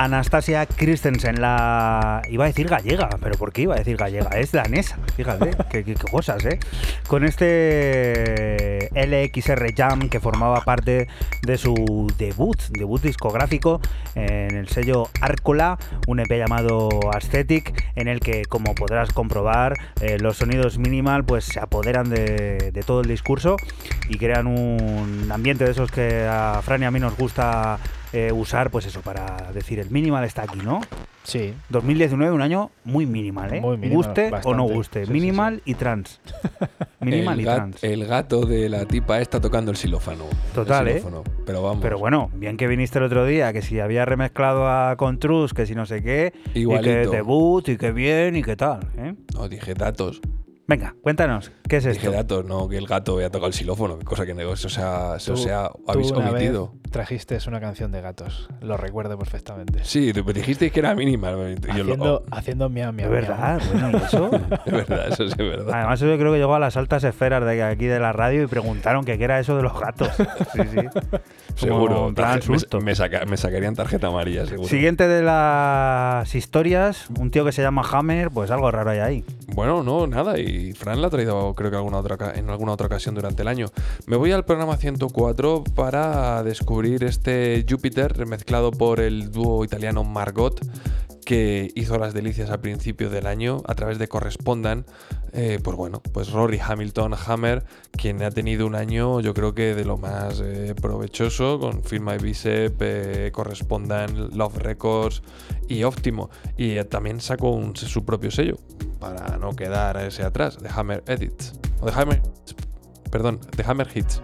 Anastasia Christensen, la. iba a decir gallega, pero ¿por qué iba a decir gallega? Es danesa, fíjate, qué, cosas, ¿eh? Con este LXR Jam que formaba parte de su debut, debut discográfico en el sello Arcola, un EP llamado Aesthetic, en el que, como podrás comprobar, eh, los sonidos minimal pues se apoderan de, todo el discurso y crean un ambiente de esos que a Fran y a mí nos gusta eh, usar, pues eso, para decir el minimal está aquí, ¿no? Sí, 2019, un año muy minimal, ¿eh? Muy minimal, guste o no guste. Sí, sí, minimal y trans. Minimal el, y gat- trans. el gato de la tipa está tocando el xilófono. Total, El ¿eh? Pero vamos. Pero bueno, bien que viniste el otro día, que si había remezclado a Contrus, que si no sé qué, y que debut, y que bien, y que tal, ¿eh? No, dije datos. Venga, cuéntanos, ¿qué es Dije esto? datos, no que el gato había tocado el xilófono. Cosa que no, eso se ha, eso Tú- se ha tú habéis una vez omitido. trajiste una canción de gatos. Lo recuerdo perfectamente. Sí, tú- dijisteis que era mínima. Yo haciendo, lo, haciendo miau, De miau, verdad, bueno, ¿y eso? es verdad, eso sí es verdad. Además, yo creo que llegó a las altas esferas de aquí de la radio y preguntaron que qué era eso de los gatos. Sí, sí. Seguro. Tarje- me- susto. Me, saca- me sacarían tarjeta amarilla, seguro. Siguiente de las historias, un tío que se llama Hammer, pues algo raro hay ahí. Bueno, no, nada. Y Fran la ha traído, creo que en alguna otra ocasión durante el año. Me voy al programa 104 para descubrir este Júpiter remezclado por el dúo italiano Margot, que hizo las delicias al principio del año a través de Correspondan. Eh, pues bueno, pues Rory Hamilton Hammer, quien ha tenido un año, yo creo que de lo más eh, provechoso, con Firma Bicep, eh, Correspondan, Love Records y Óptimo. Y también sacó su propio sello, para no quedar ese atrás, de Hammer Edits. O de Hammer. Perdón, de Hammer Hits.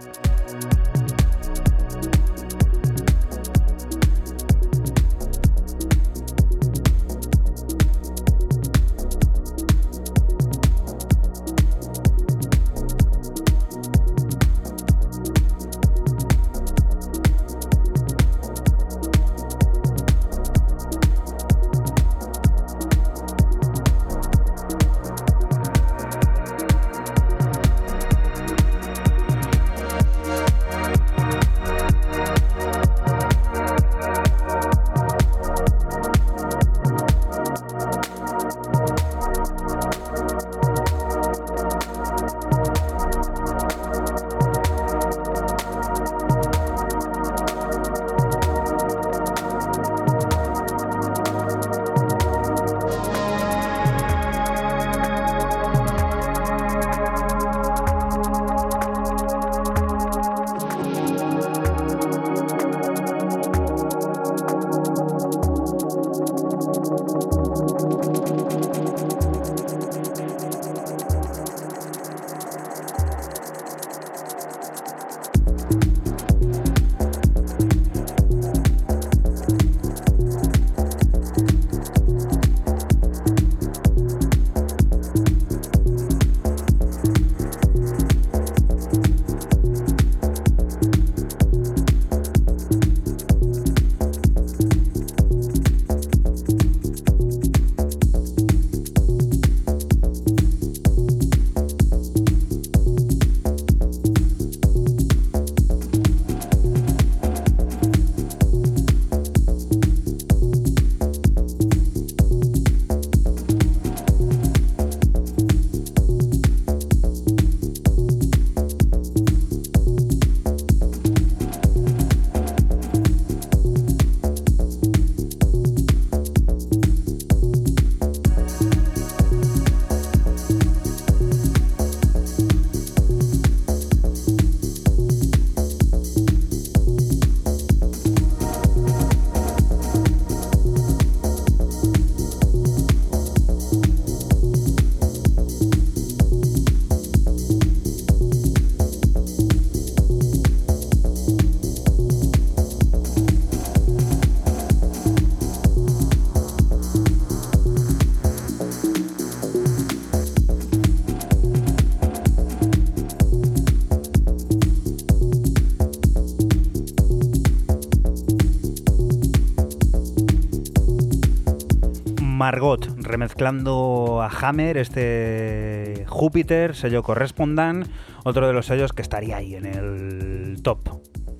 Remezclando a Hammer, este Júpiter, sello Correspondan, otro de los sellos que estaría ahí en el top,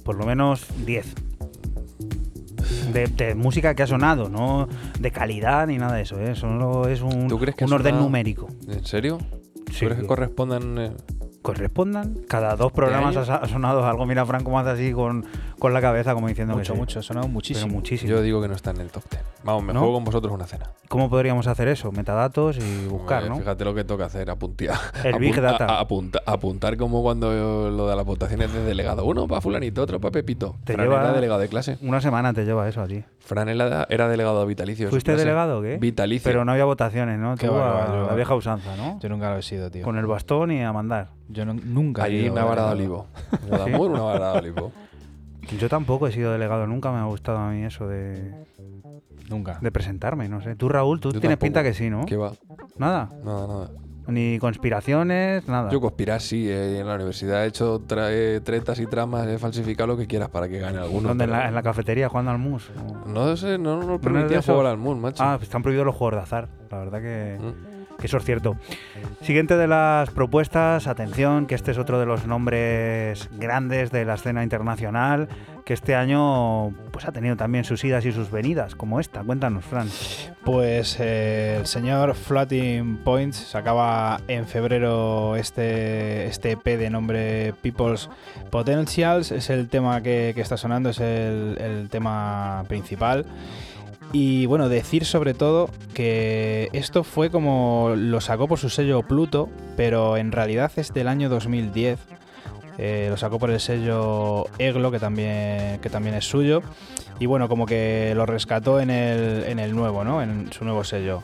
por lo menos 10. de, de música que ha sonado, no de calidad ni nada de eso, ¿eh? Solo es un, ¿Tú crees que un ha orden sonado? numérico. ¿En serio? ¿Tú Sí. crees que correspondan? eh, Correspondan. Cada dos programas ha, sonado algo. Mira, Fran, cómo hace así con, con la cabeza, como diciendo Mucho, que sí. mucho. Ha sonado Pero muchísimo. muchísimo. Yo digo que no está en el top 10. Vamos, me ¿No? juego con vosotros una cena. ¿Cómo podríamos hacer eso? Metadatos y buscar, ¿no? Fíjate lo que toca hacer, apuntar. El Big Data. apuntar como cuando lo de las votaciones de delegado. Uno para fulanito, otro para Pepito. Te Fran lleva- era delegado de clase. Una semana te lleva eso a ti. Fran era, delegado vitalicio. de su ¿Fuiste delegado o qué? Vitalicio. Pero no había votaciones, ¿no? Qué Tú va, a yo- la vieja usanza, ¿no? Yo nunca lo he sido, tío. Con el bastón y a mandar. Yo no- nunca he Allí ido una vara de olivo. Guadamur, una vara de olivo. Yo tampoco he sido delegado, nunca me ha gustado a mí eso de, Nunca. de presentarme, no sé. Tú, Raúl, tú Yo tienes tampoco. pinta que sí, ¿no? ¿Qué va? Nada. Nada, nada. Ni conspiraciones, nada. Yo conspirar sí, eh, en la universidad he hecho tra- eh, tretas y tramas, he falsificado lo que quieras para que gane alguno. ¿Dónde? En la, en la cafetería jugando al mus? ¿O? No sé, no, no ¿No es permitía de jugar al Moon, macho. Ah, pues están prohibidos los juegos de azar. La verdad que, Mm. Que eso es cierto. Siguiente de las propuestas, atención, que este es otro de los nombres grandes de la escena internacional, que este año pues ha tenido también sus idas y sus venidas, como esta. Cuéntanos, Fran. Pues eh, el señor Floating Points sacaba en febrero este, este EP de nombre People's Potentials. Es el tema que, que está sonando, es el, el tema principal. Y bueno, decir sobre todo que esto fue como lo sacó por su sello Pluto, pero en realidad es del año 2010. Eh, lo sacó por el sello Eglo, que también, que también es suyo. Y bueno, como que lo rescató en el, en el nuevo, ¿no? En su nuevo sello.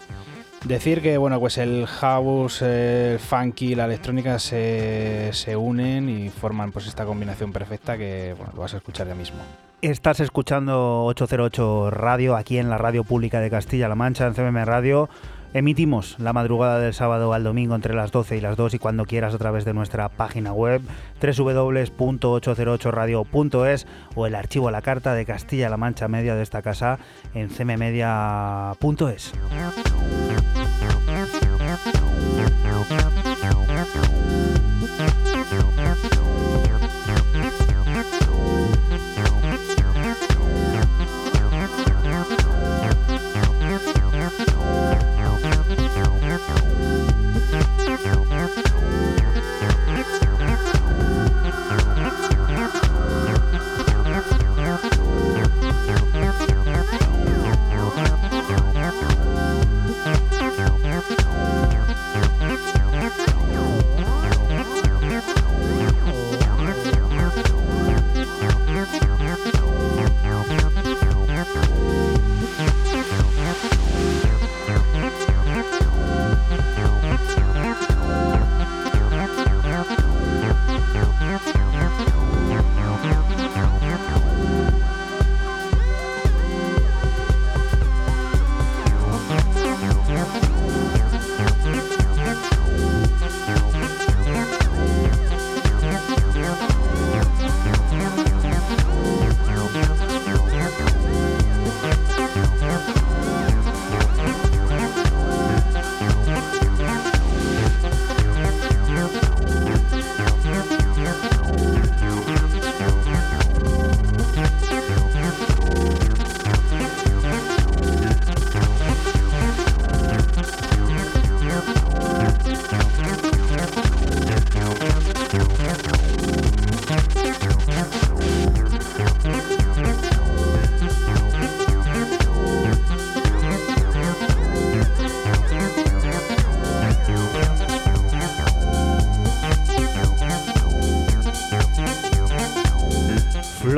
Decir que, bueno, pues el house, el funky la electrónica se, se unen y forman pues esta combinación perfecta que, bueno, lo vas a escuchar ya mismo. Estás escuchando 808 Radio aquí en la radio pública de Castilla-La Mancha, en CMM Radio. Emitimos la madrugada del sábado al domingo entre las 12 y las 2 y cuando quieras a través de nuestra página web www.808radio.es o el archivo a la carta de Castilla-La Mancha Media de esta casa en cmmedia.es.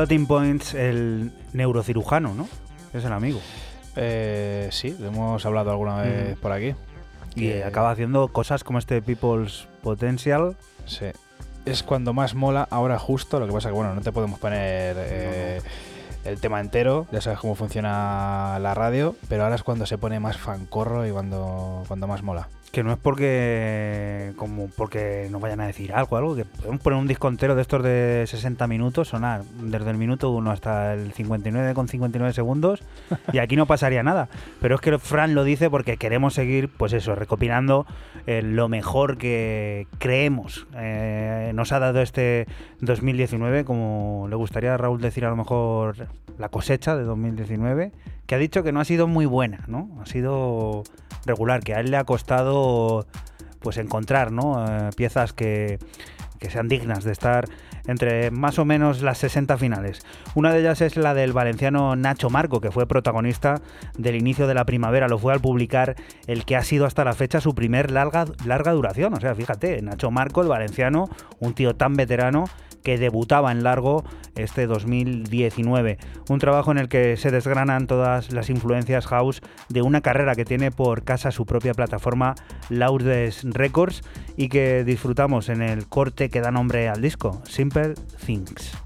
Floating Points, el neurocirujano, ¿no? Es el amigo. Eh, sí, lo hemos hablado alguna vez Mm. por aquí. Y acaba haciendo cosas como este People's Potential. Sí. Es cuando más mola ahora justo, lo que pasa que bueno, no te podemos poner eh, el tema entero, ya sabes cómo funciona la radio, pero ahora es cuando se pone más fancorro y cuando, cuando más mola. Que no es porque como porque nos vayan a decir algo, algo que podemos poner un disco entero de estos de 60 minutos, sonar desde el minuto 1 hasta el 59 con 59 segundos y aquí no pasaría nada. Pero es que Fran lo dice porque queremos seguir, pues eso, recopilando eh, lo mejor que creemos eh, nos ha dado este 2019, como le gustaría a Raúl decir a lo mejor la cosecha de 2019, que ha dicho que no ha sido muy buena, ¿no? Ha sido regular, que a él le ha costado pues encontrar, ¿no? Eh, piezas que, que sean dignas de estar entre más o menos las 60 finales. Una de ellas es la del valenciano Nacho Marco, que fue protagonista del inicio de la primavera. Lo fue al publicar el que ha sido hasta la fecha su primer larga, larga duración. O sea, fíjate, Nacho Marco, el valenciano, un tío tan veterano que debutaba en largo este 2019. Un trabajo en el que se desgranan todas las influencias house de una carrera que tiene por casa su propia plataforma Lourdes Records y que disfrutamos en el corte que da nombre al disco, Simple Things.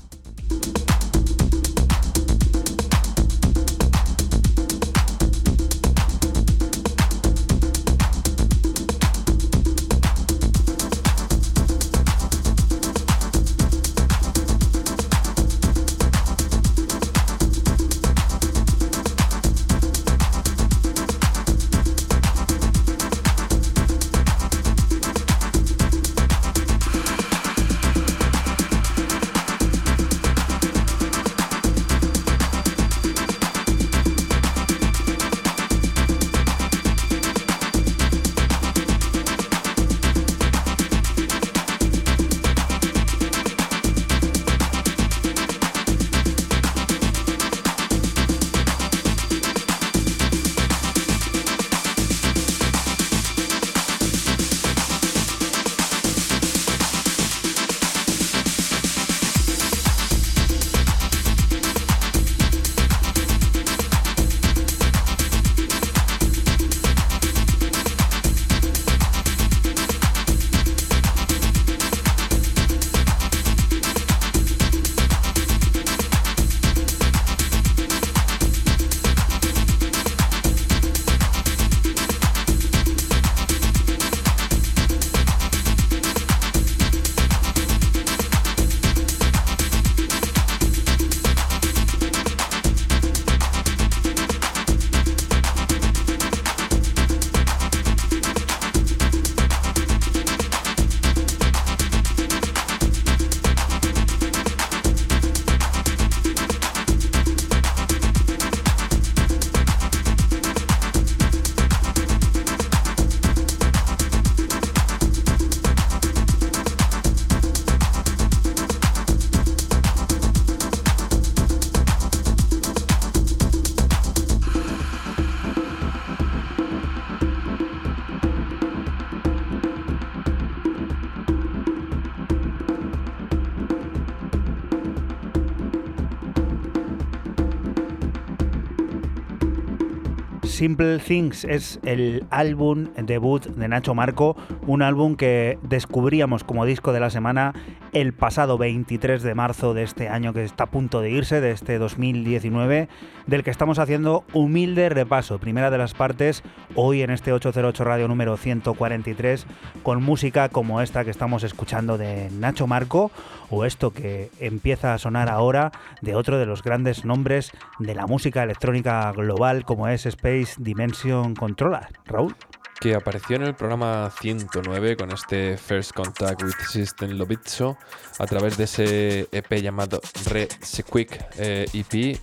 Simple Things es el álbum debut de Nacho Marco, un álbum que descubríamos como disco de la semana el pasado 23 de marzo de este año que está a punto de irse, de este 2019, del que estamos haciendo humilde repaso. Primera de las partes, hoy en este 808 Radio número 143, con música como esta que estamos escuchando de Nacho Marco, o esto que empieza a sonar ahora de otro de los grandes nombres de la música electrónica global como es Space Dimension Controller. Raúl. que apareció en el programa 109 con este First Contact with System Lobizzo a través de ese EP llamado Re Sequick eh, EP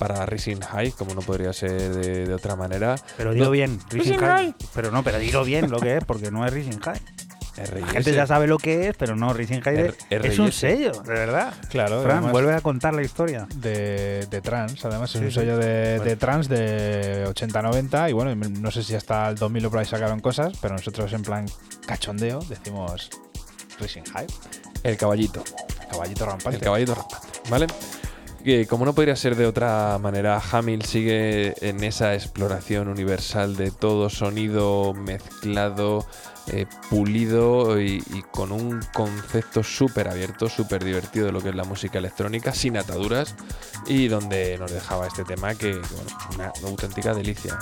para Rising High, como no podría ser de, de otra manera. Pero dilo No, bien, Rising High. Pero no, pero dilo bien lo que es, porque no es Rising High. La RIS. gente ya sabe lo que es, pero no, Rising High R- es un RIS. sello, de verdad. Claro, Fran, además vuelve a contar la historia. de, de trans, además es Sí, un sello de, Bueno. de trans de 80-90 y bueno, no sé si hasta el 2000 o por ahí sacaron cosas, pero nosotros en plan cachondeo decimos Racing High, El caballito. caballito rampante. El caballito rampante, ¿vale? Que como no podría ser de otra manera, Hamil sigue en esa exploración universal de todo sonido mezclado, eh, pulido y, con un concepto súper abierto, súper divertido de lo que es la música electrónica, sin ataduras, y donde nos dejaba este tema que, bueno, una auténtica delicia.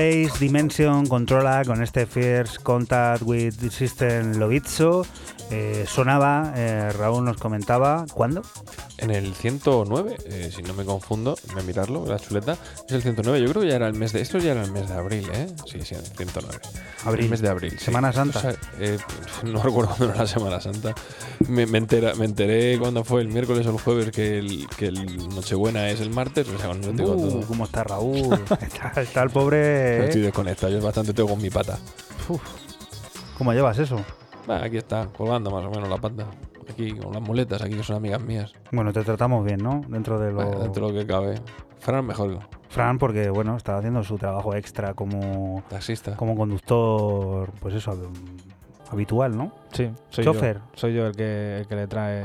Space Dimension controla con este First Contact with the System Lovitzo. Eh, sonaba, eh, Raúl nos comentaba, ¿cuándo? En el 109, eh, si no me confundo, voy a mirarlo, la chuleta, es el 109. Yo creo que ya era el mes de. Esto ya era el mes de abril, ¿eh? Sí, sí, el 109. Abril. El mes de abril. sí. Semana Santa. O sea, eh, no recuerdo cuándo era la Semana Santa. Me, me, entera- me enteré cuando fue el miércoles o el jueves que el, que el Nochebuena es el martes. O sea, cuando yo tengo Uh, todo. ¿Cómo está Raúl? está, está el pobre. Estoy ¿eh? desconectado, yo bastante tengo con mi pata. ¿Cómo llevas eso? Aquí está, colgando más o menos la pata. Aquí con las muletas, aquí que son amigas mías. Bueno, te tratamos bien, ¿no? Dentro de lo. Dentro de lo que cabe. Fran mejor Fran, porque bueno, estaba haciendo su trabajo extra como, taxista. como conductor, pues eso, habitual, ¿no? Sí, soy Chofer. yo. Soy yo el que, el que le trae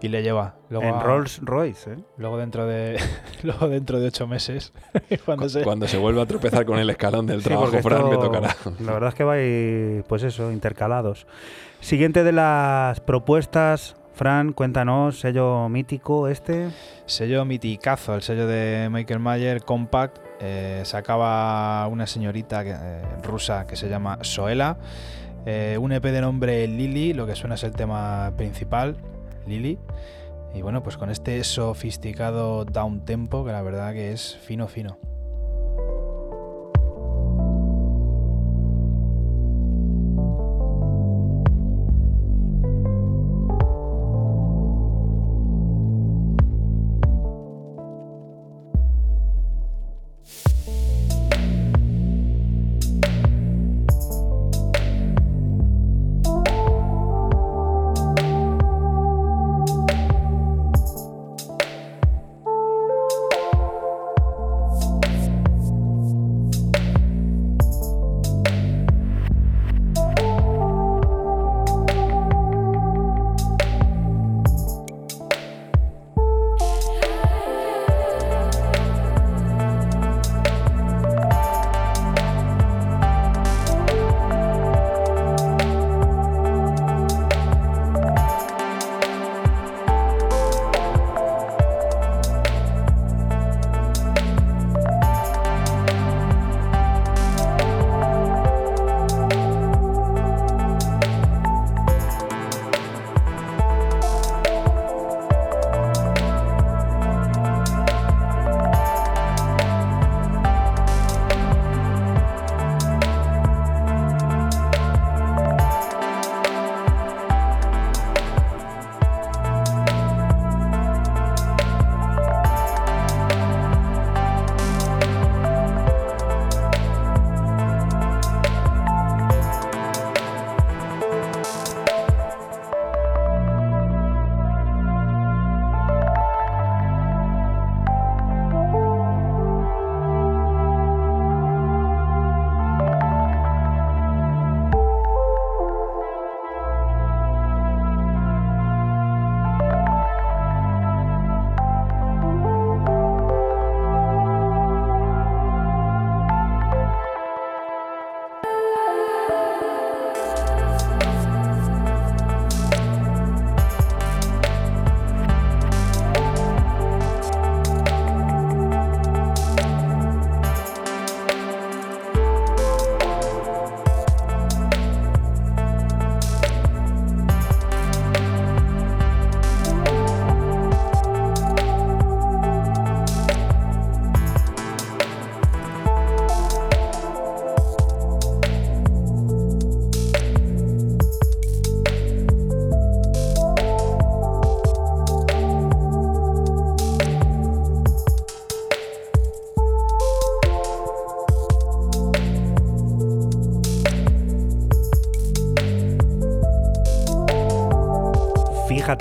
y le lleva. Luego, en a- Rolls Royce, ¿eh? Luego dentro de luego dentro de ocho meses, cuando se Cuando se vuelva a tropezar con el escalón del Sí, trabajo, porque Fran, me esto- tocará. La verdad es que vais, pues eso, intercalados. Siguiente de las propuestas, Fran, cuéntanos, sello mítico este. sello miticazo, el sello de Michael Mayer Compact, eh, sacaba una señorita que- eh, rusa que se llama Soela, eh, un EP de nombre Lily, lo que suena es el tema principal, Lily. Y bueno, pues con este sofisticado down tempo que la verdad que es fino fino.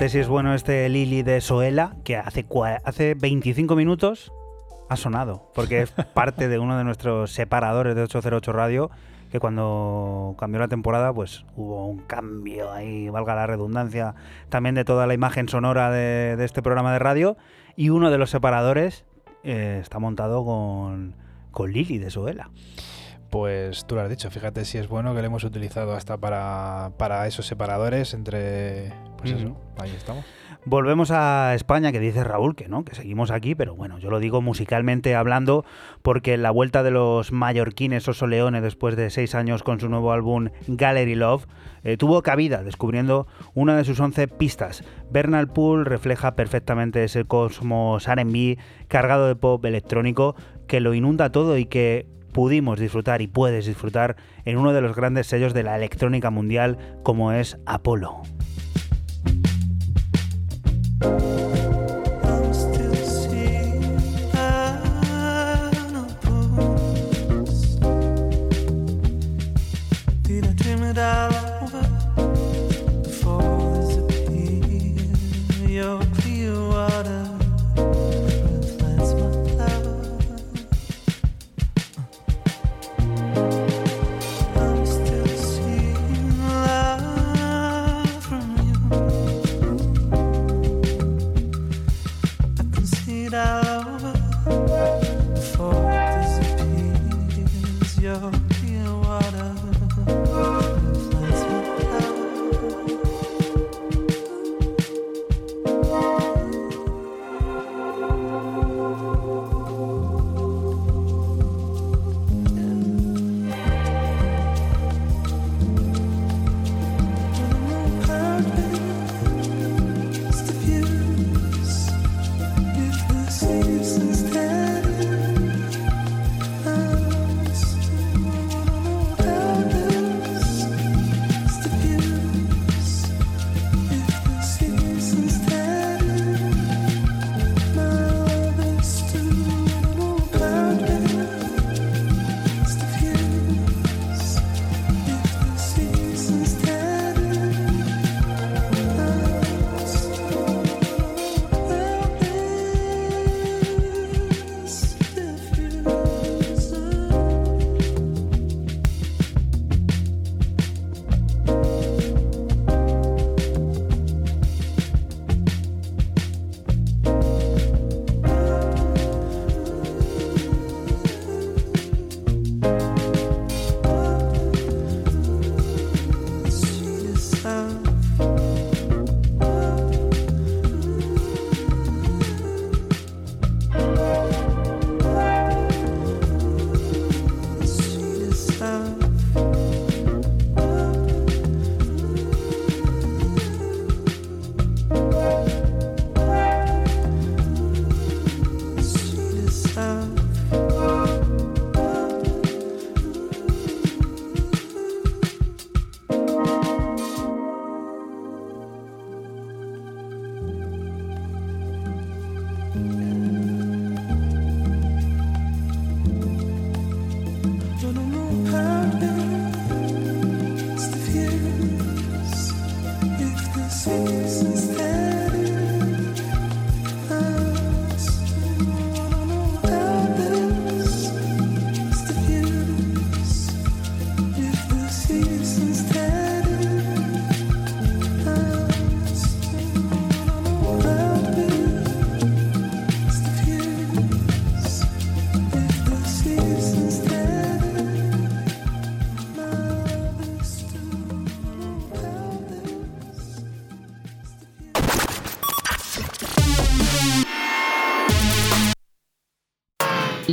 Fíjate si es bueno este Lili de Soela, que hace, hace 25 minutos ha sonado, porque es parte de uno de nuestros separadores de 808 Radio, que cuando cambió la temporada, pues hubo un cambio ahí, valga la redundancia, también de toda la imagen sonora de, de este programa de radio, y uno de los separadores eh, está montado con, con Lili de Soela. Pues tú lo has dicho, fíjate si es bueno que lo hemos utilizado hasta para, para esos separadores entre... Pues eso, ahí estamos. Volvemos a España, que dice Raúl que no, que seguimos aquí, pero bueno, yo lo digo musicalmente hablando, porque la vuelta de los mallorquines Oso Leone después de seis años con su nuevo álbum Gallery Love eh, tuvo cabida descubriendo una de sus once pistas. Bernal Pool refleja perfectamente ese cosmos R&B cargado de pop electrónico que lo inunda todo y que pudimos disfrutar y puedes disfrutar en uno de los grandes sellos de la electrónica mundial como es Apollo.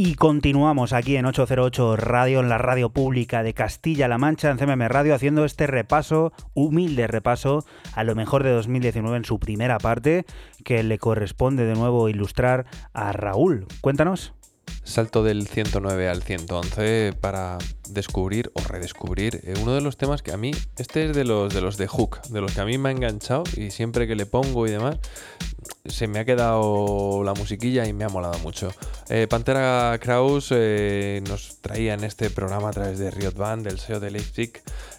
Y continuamos aquí en 808 Radio, en la radio pública de Castilla-La Mancha, en CMM Radio, haciendo este repaso, humilde repaso, a lo mejor de 2019 en su primera parte, que le corresponde de nuevo ilustrar a Raúl. Cuéntanos. Salto del 109 al 111 para descubrir o redescubrir eh, uno de los temas que a mí, este es de los de los de Hook, de los que a mí me ha enganchado y siempre que le pongo y demás, se me ha quedado la musiquilla y me ha molado mucho. Eh, Pantera Kraus eh, nos traía en este programa a través de Riot Band, del SEO de Leipzig,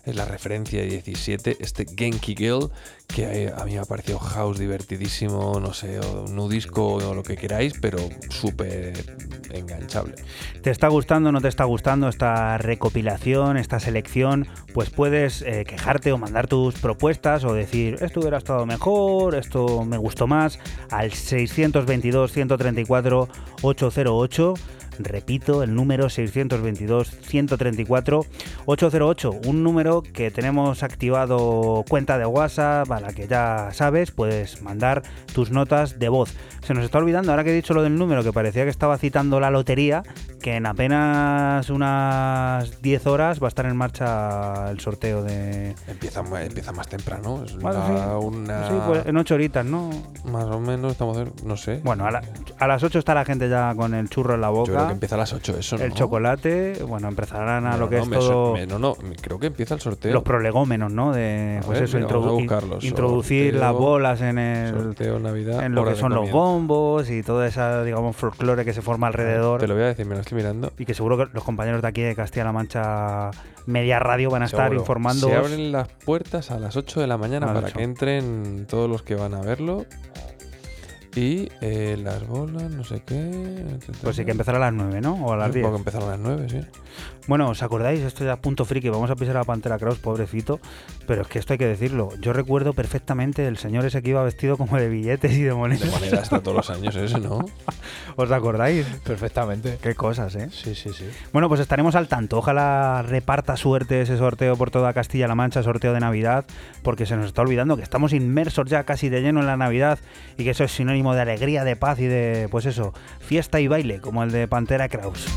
es la referencia 17, este Genki Girl, que a mí me ha parecido house divertidísimo, no sé, o nudisco o lo que queráis, pero súper enganchable. ¿Te está gustando o no te está gustando esta recopilación, esta selección? Pues puedes eh, quejarte o mandar tus propuestas o decir, esto hubiera estado mejor, esto me gustó más, al 622-134-808. Repito, el número 622-134-808, un número que tenemos activado cuenta de WhatsApp, a la que ya sabes, puedes mandar tus notas de voz. Se nos está olvidando, ahora que he dicho lo del número, que parecía que estaba citando la lotería, que en apenas unas 10 horas va a estar en marcha el sorteo de... Empieza, empieza más temprano, es Bueno, la- sí. una... Sí, pues en 8 horitas, ¿no? Más o menos, estamos, no sé. Bueno, a, la- a las 8 está la gente ya con el churro en la boca, empieza a las 8, eso no. el chocolate, bueno, empezarán a No, lo que no, es me todo... me- no, no, creo que empieza el sorteo. los prolegómenos, ¿no? De pues ver, eso, introdu- buscarlos. introducir Sorteo, las bolas en el sorteo Navidad. en lo que son los bombos y toda esa, digamos, folclore que se forma alrededor. Te lo voy a decir, me lo estoy mirando. Y que seguro que los compañeros de aquí de Castilla-La Mancha Media Radio van a estar informando. Se abren las puertas a las 8 de la mañana para 8. que entren todos los que van a verlo. Y eh, las bolas, no sé qué. Pues sí que empezará a las 9, ¿no? O a las 10. Supongo que empezaron a las 9, sí. Bueno, ¿os acordáis? Esto ya es punto friki, vamos a pisar a Pantera Kraus, pobrecito. Pero es que esto hay que decirlo. Yo recuerdo perfectamente el señor ese que iba vestido como de billetes y de De monedas. manera hasta todos los años ese, ¿no? ¿Os acordáis? Perfectamente. Qué cosas, ¿eh? Sí, sí, sí. Bueno, pues estaremos al tanto. Ojalá reparta suerte ese sorteo por toda Castilla-La Mancha, sorteo de Navidad, porque se nos está olvidando que estamos inmersos ya casi de lleno en la Navidad y que eso es sinónimo de alegría, de paz y de, pues eso, fiesta y baile, como el de Pantera Kraus.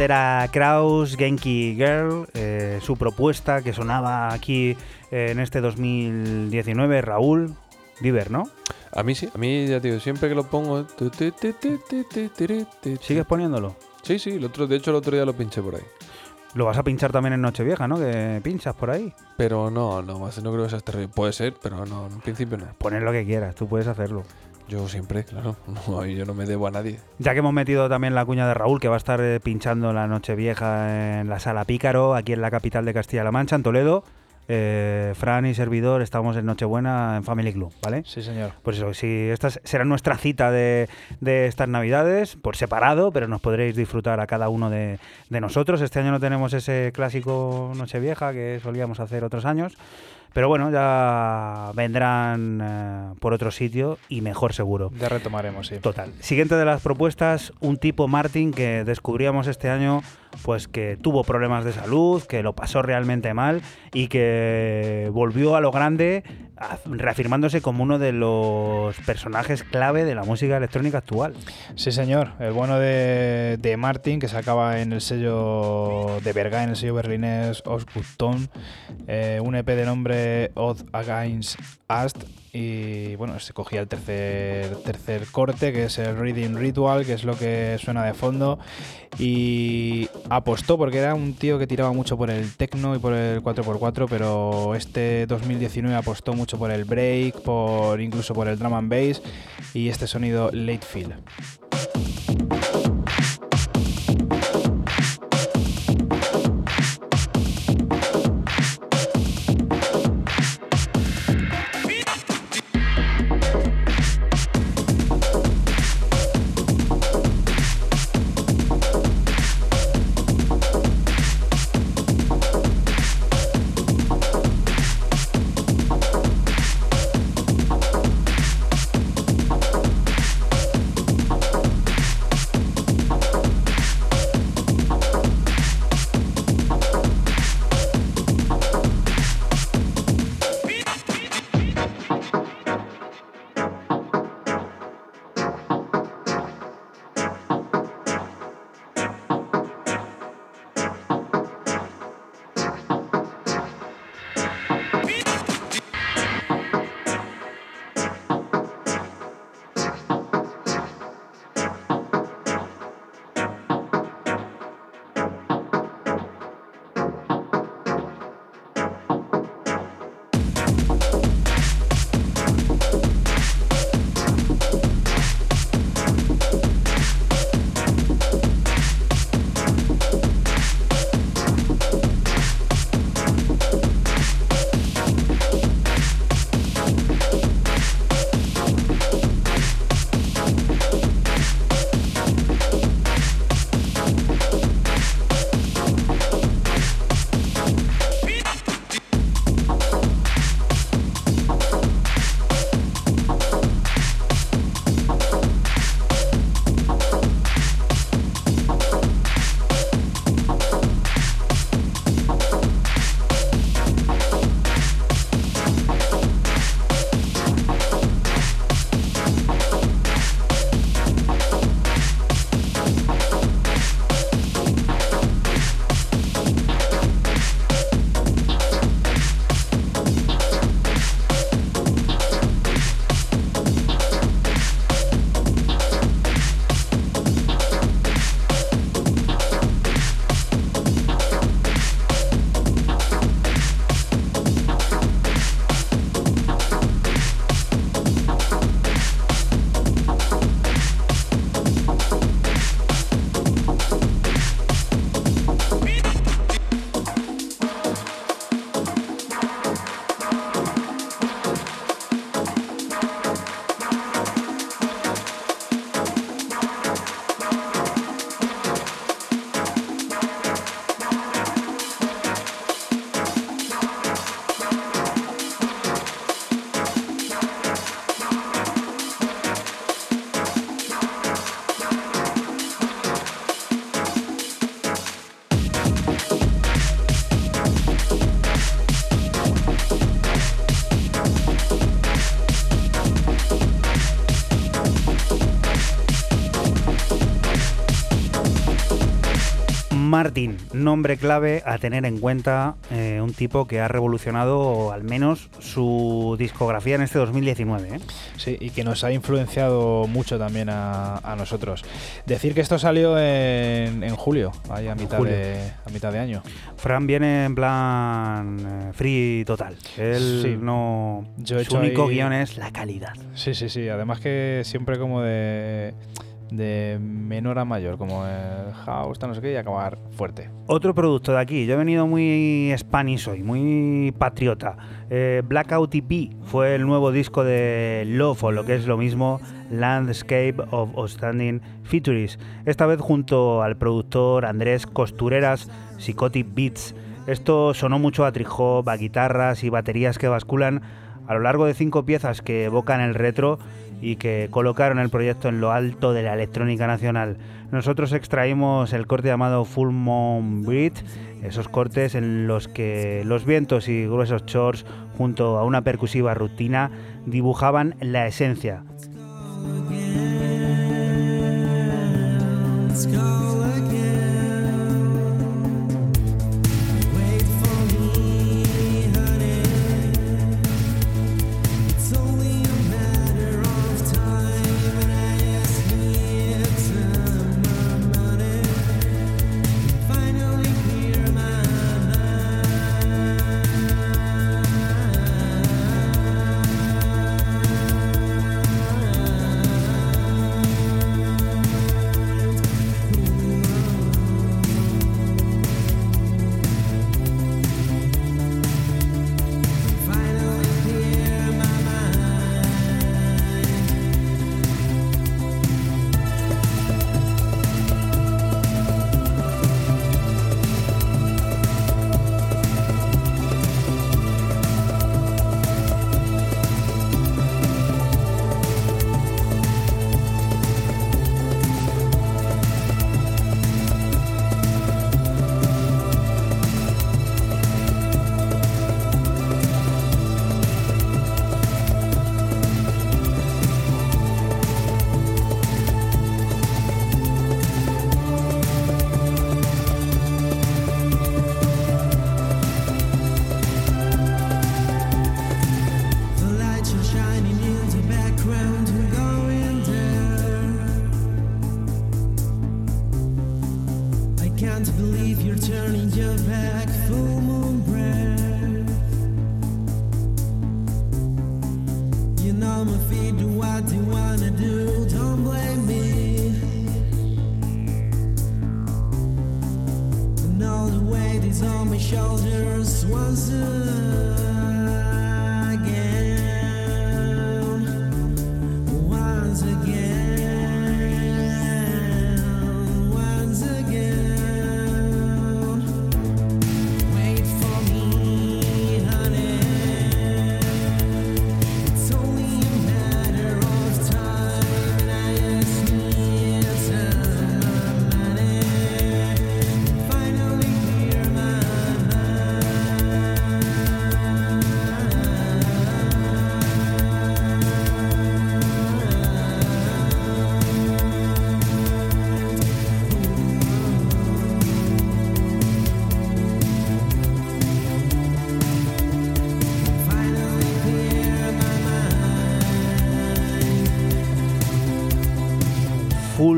Era Kraus, Genki Girl, eh, su propuesta que sonaba aquí eh, en este 2019, Raúl Diver, ¿no? A mí sí, a mí ya te digo, siempre que lo pongo... ¿Sigues poniéndolo? Sí, sí, el otro, de hecho el otro día lo pinché por ahí. Lo vas a pinchar también en Nochevieja, ¿no? Que pinchas por ahí. Pero no, no, no creo que sea terrible. Puede ser, pero no, en principio no. Poner lo que quieras, tú puedes hacerlo. Yo siempre, claro. No, yo no me debo a nadie. Ya que hemos metido también la cuña de Raúl, que va a estar eh, pinchando la Nochevieja en la Sala Pícaro, aquí en la capital de Castilla-La Mancha, en Toledo. eh, Fran y servidor estamos en Nochebuena en Family Club, ¿vale? Sí, señor. Pues eso, si esta es- será nuestra cita de, de estas navidades, por separado, pero nos podréis disfrutar a cada uno de, de nosotros. Este año no tenemos ese clásico Nochevieja que solíamos hacer otros años, pero bueno, ya vendrán eh, por otro sitio y mejor seguro. Ya retomaremos, sí. Total. Siguiente de las propuestas, un tipo Martin que descubríamos este año, pues que tuvo problemas de salud, que lo pasó realmente mal y que volvió a lo grande, reafirmándose como uno de los personajes clave de la música electrónica actual. Sí, señor. El bueno de, de Martin, que sacaba en el sello de Berga, en el sello berlinés Osgutton, eh, un EP de nombre Odd Against Ast. Y bueno, se cogía el tercer, tercer corte, que es el Reading Ritual, que es lo que suena de fondo. Y apostó, porque era un tío que tiraba mucho por el techno y por el 4x4, pero este 2019 apostó mucho por el break, por incluso por el drum and bass y este sonido late feel. Nombre clave a tener en cuenta, eh, un tipo que ha revolucionado al menos su discografía en este 2019. ¿eh? Sí, y que nos ha influenciado mucho también a, a nosotros. Decir que esto salió en, en julio, ahí a mitad, julio. De, a mitad de año. Fran viene en plan eh, free total. Él Sí. no. Yo he su hecho único ahí- guion es la calidad. Sí, sí, sí. Además que siempre como de de menor a mayor, como el house, no sé qué, y acabar fuerte. Otro producto de aquí, yo he venido muy Spanish hoy, muy patriota. Eh, Blackout EP fue el nuevo disco de Love, o lo que es lo mismo, Landscape of Outstanding Features. Esta vez junto al productor Andrés Costureras, Psychotic Beats. Esto sonó mucho a trip-hop, a guitarras y baterías que basculan a lo largo de cinco piezas que evocan el retro y que colocaron el proyecto en lo alto de la electrónica nacional. Nosotros extraímos el corte llamado Full Moon Beat, esos cortes en los que los vientos y gruesos shorts junto a una percusiva rutina dibujaban la esencia.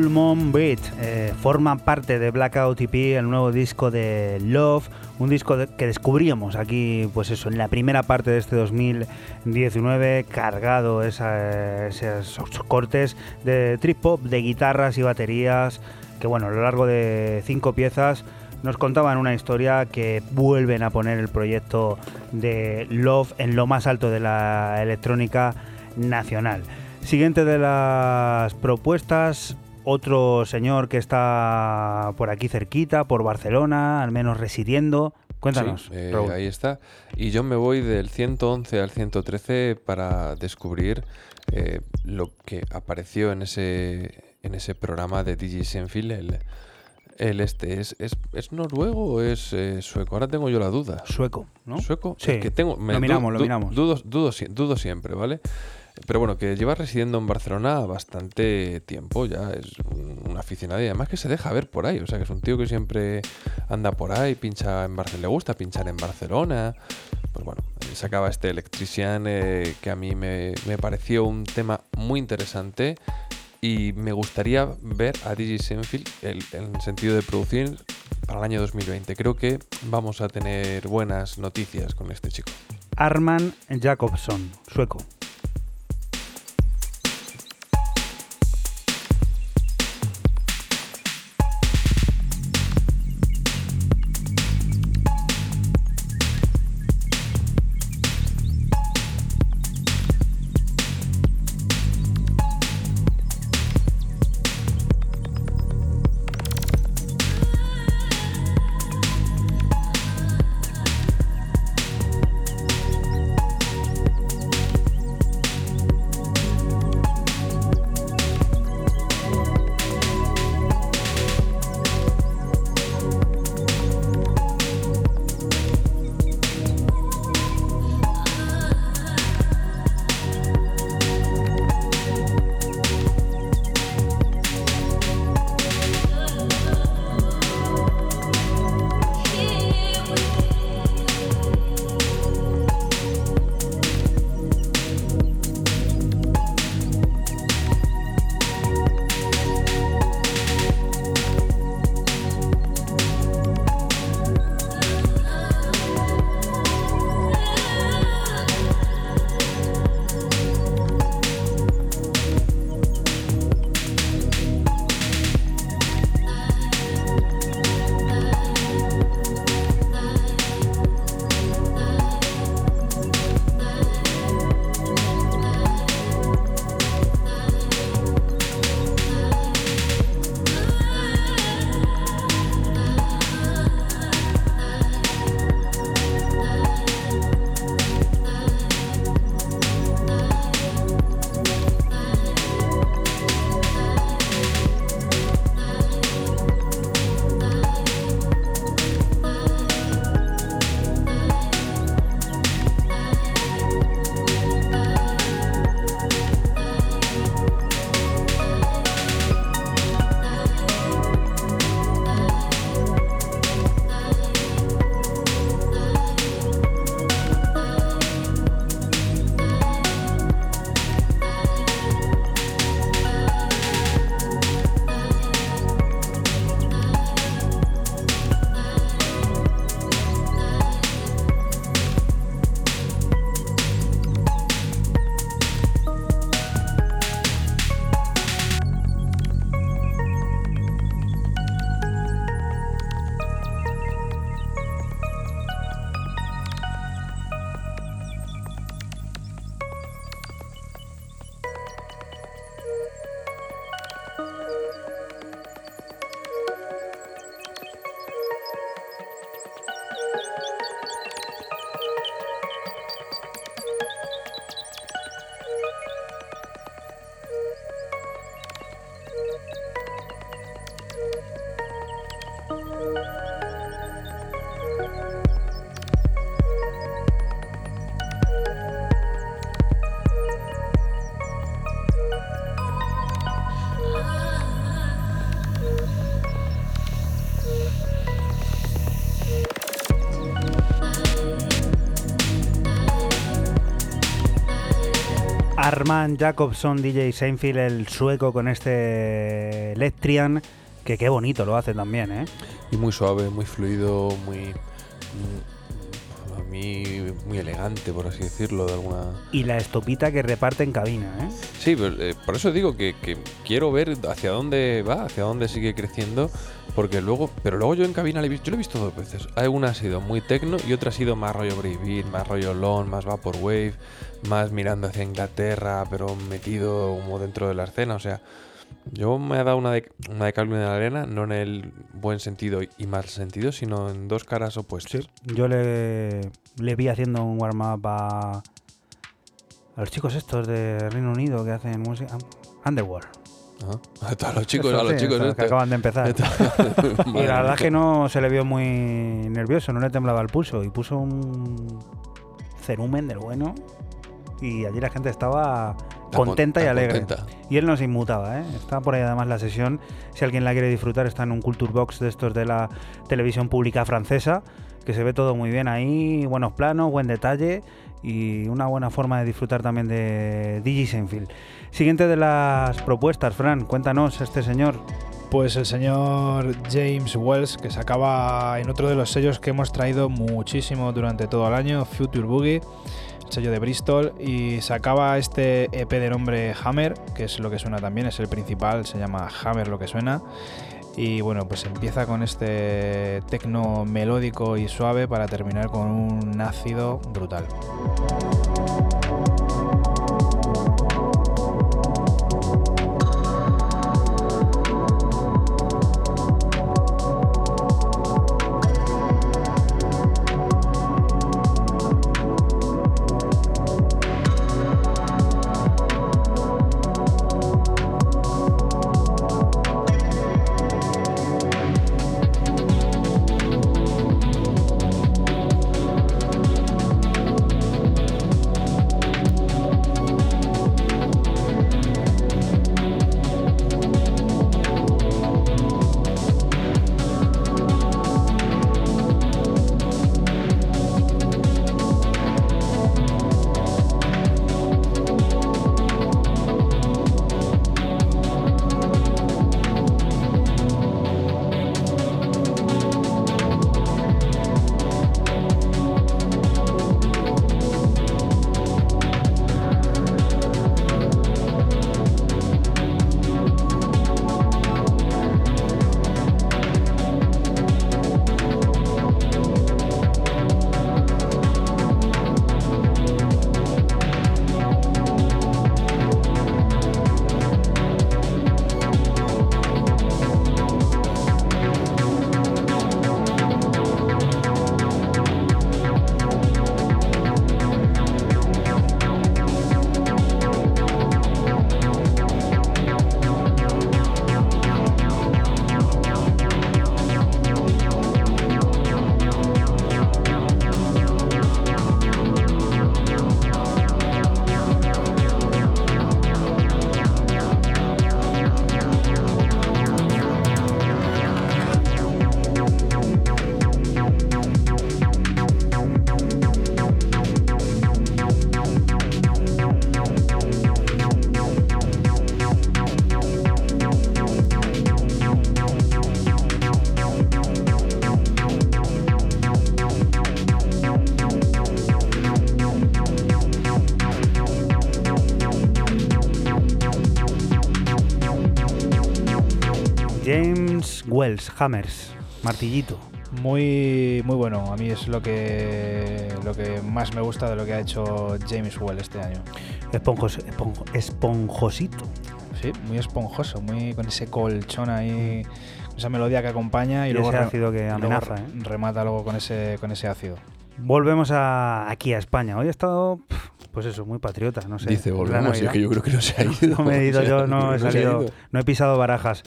Full Moon Beat eh, forma parte de Blackout EP, el nuevo disco de Love, un disco que descubríamos aquí, pues eso, en la primera parte de este 2019, cargado esos cortes de trip hop, de guitarras y baterías, que bueno, a lo largo de cinco piezas nos contaban una historia que vuelven a poner el proyecto de Love en lo más alto de la electrónica nacional. Siguiente de las propuestas, otro señor que está por aquí cerquita, por Barcelona, al menos residiendo. Cuéntanos, Sí, eh, ahí está. Y yo me voy del 111 al 113 para descubrir eh, lo que apareció en ese, en ese programa de DJ Senfield. El, el este, ¿es, es, es noruego o es eh, sueco? Ahora tengo yo la duda. Sueco, ¿no? ¿Sueco? Sí. Es que tengo, Lo miramos, lo miramos. Dudo, dudo siempre, ¿vale? Pero bueno, que lleva residiendo en Barcelona bastante tiempo ya. Es un, un aficionado y además que se deja ver por ahí. O sea, que es un tío que siempre anda por ahí, pincha en Barcelona. Le gusta pinchar en Barcelona. Pues bueno, sacaba este Electrician eh, que a mí me, me pareció un tema muy interesante. Y me gustaría ver a DJ Senfield el- en el sentido de producir para el año 2020. Creo que vamos a tener buenas noticias con este chico. Arman Jacobson, sueco. Armand Jacobson, DJ Seinfeld, el sueco con este Electrian, que qué bonito lo hace también, ¿eh? Y muy suave, muy fluido, muy. mm, A mí, muy elegante, por así decirlo, de alguna. Y la estopita que reparte en cabina, ¿eh? Sí, pero, eh, por eso digo que, que quiero ver hacia dónde va, hacia dónde sigue creciendo, porque luego, pero luego yo en cabina le he visto, yo lo he visto dos veces. Una ha sido muy tecno y otra ha sido más rollo breakbeat, más rollo long, más vaporwave, más mirando hacia Inglaterra, pero metido como dentro de la escena. O sea, yo me he dado una de, una de cal y una de arena, no en el buen sentido y mal sentido, sino en dos caras opuestas. Yo le, le vi haciendo un warm-up a, a los chicos estos de Reino Unido que hacen música. Underworld. Ajá. A todos los chicos, Eso, a los sí, chicos. este- que acaban de empezar. este- Y la verdad es que no se le vio muy nervioso, no le temblaba el pulso y puso un cerumen del bueno y allí la gente estaba contenta y alegre. contenta. Y él no se inmutaba, ¿eh? Está por ahí además la sesión, si alguien la quiere disfrutar, está en un Culture Box de estos de la televisión pública francesa, que se ve todo muy bien ahí, buenos planos, buen detalle y una buena forma de disfrutar también de DJ Seinfeld. Siguiente de las propuestas, Fran, cuéntanos este señor. Pues el señor James Wells, que sacaba en otro de los sellos que hemos traído muchísimo durante todo el año, Future Boogie, el sello de Bristol, y sacaba este EP de nombre Hammer, que es lo que suena también, es el principal, se llama Hammer lo que suena. Y bueno, pues empieza con este tecno melódico y suave para terminar con un ácido brutal. Wells, Hammers, martillito. Muy, muy bueno, a mí es lo que, lo que más me gusta de lo que ha hecho James Well este año. Esponjos, esponjo- esponjosito. Sí, muy esponjoso, muy con ese colchón ahí, con esa melodía que acompaña y, Y luego, ese ácido que luego amenaza, re- ¿eh? remata luego con ese, con ese ácido. Volvemos a, aquí a España. Hoy he estado, pues eso, muy patriota, no sé. Dice, volvemos, y es que yo creo que no se ha ido. No me he ido O sea, yo, no he se ha salido, ido. no he pisado barajas.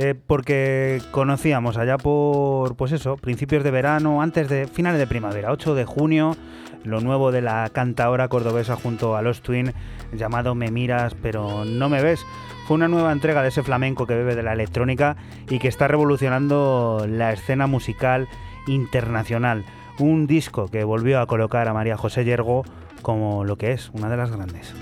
Eh, porque conocíamos allá por, pues eso, principios de verano, antes de finales de primavera, 8 de junio, lo nuevo de la cantaora cordobesa junto a los Twin, llamado Me miras pero no me ves. Fue una nueva entrega de ese flamenco que bebe de la electrónica y que está revolucionando la escena musical internacional. Un disco que volvió a colocar a María José Yergo como lo que es una de las grandes.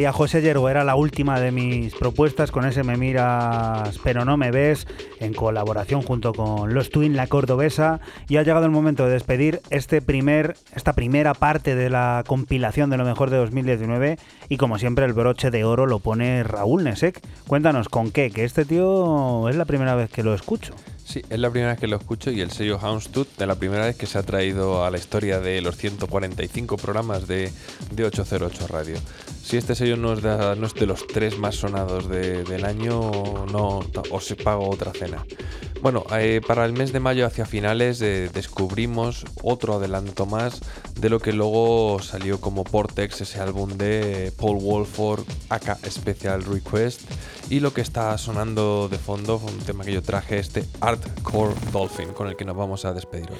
María José Yerbo era la última de mis propuestas con ese Me miras pero no me ves en colaboración junto con Los Twin La Cordobesa y ha llegado el momento de despedir este primer, esta primera parte de la compilación de lo mejor de 2019 y como siempre el broche de oro lo pone Raúl Nesek. Cuéntanos con qué, que este tío es la primera vez que lo escucho. Sí, es la primera vez que lo escucho y el sello Houndstooth de la primera vez que se ha traído a la historia de los 145 programas de, de 808 Radio. Si este sello no es de, no de los tres más sonados de- del año, no os pago otra cena. Bueno, eh, para el mes de mayo hacia finales eh, descubrimos otro adelanto más de lo que luego salió como Portex, ese álbum de Paul Wolford, aka Special Request, y lo que está sonando de fondo un tema que yo traje, este Hardcore Dolphin, con el que nos vamos a despedir hoy.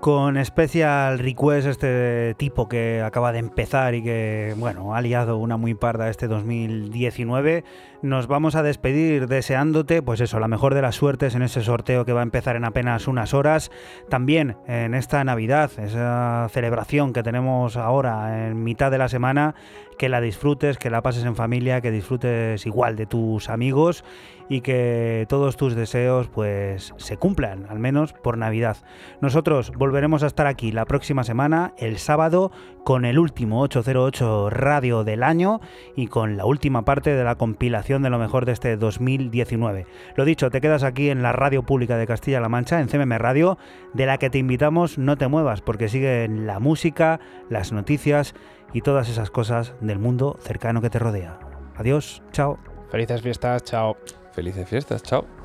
Con Special Request, este tipo que acaba de empezar y que, bueno, ha liado una muy parda este 2019, nos vamos a despedir deseándote, pues eso, la mejor de las suertes en ese sorteo que va a empezar en apenas unas horas. También en esta Navidad, esa celebración que tenemos ahora en mitad de la semana, que la disfrutes, que la pases en familia, que disfrutes igual de tus amigos y que todos tus deseos pues se cumplan, al menos por Navidad. Nosotros volveremos a estar aquí la próxima semana, el sábado, con el último 808 radio del año y con la última parte de la compilación de lo mejor de este 2019. Lo dicho, te quedas aquí en la radio pública de Castilla-La Mancha, en CMM Radio, de la que te invitamos, no te muevas, porque siguen la música, las noticias y todas esas cosas del mundo cercano que te rodea. Adiós, chao. Felices fiestas, chao. Felices fiestas, chao.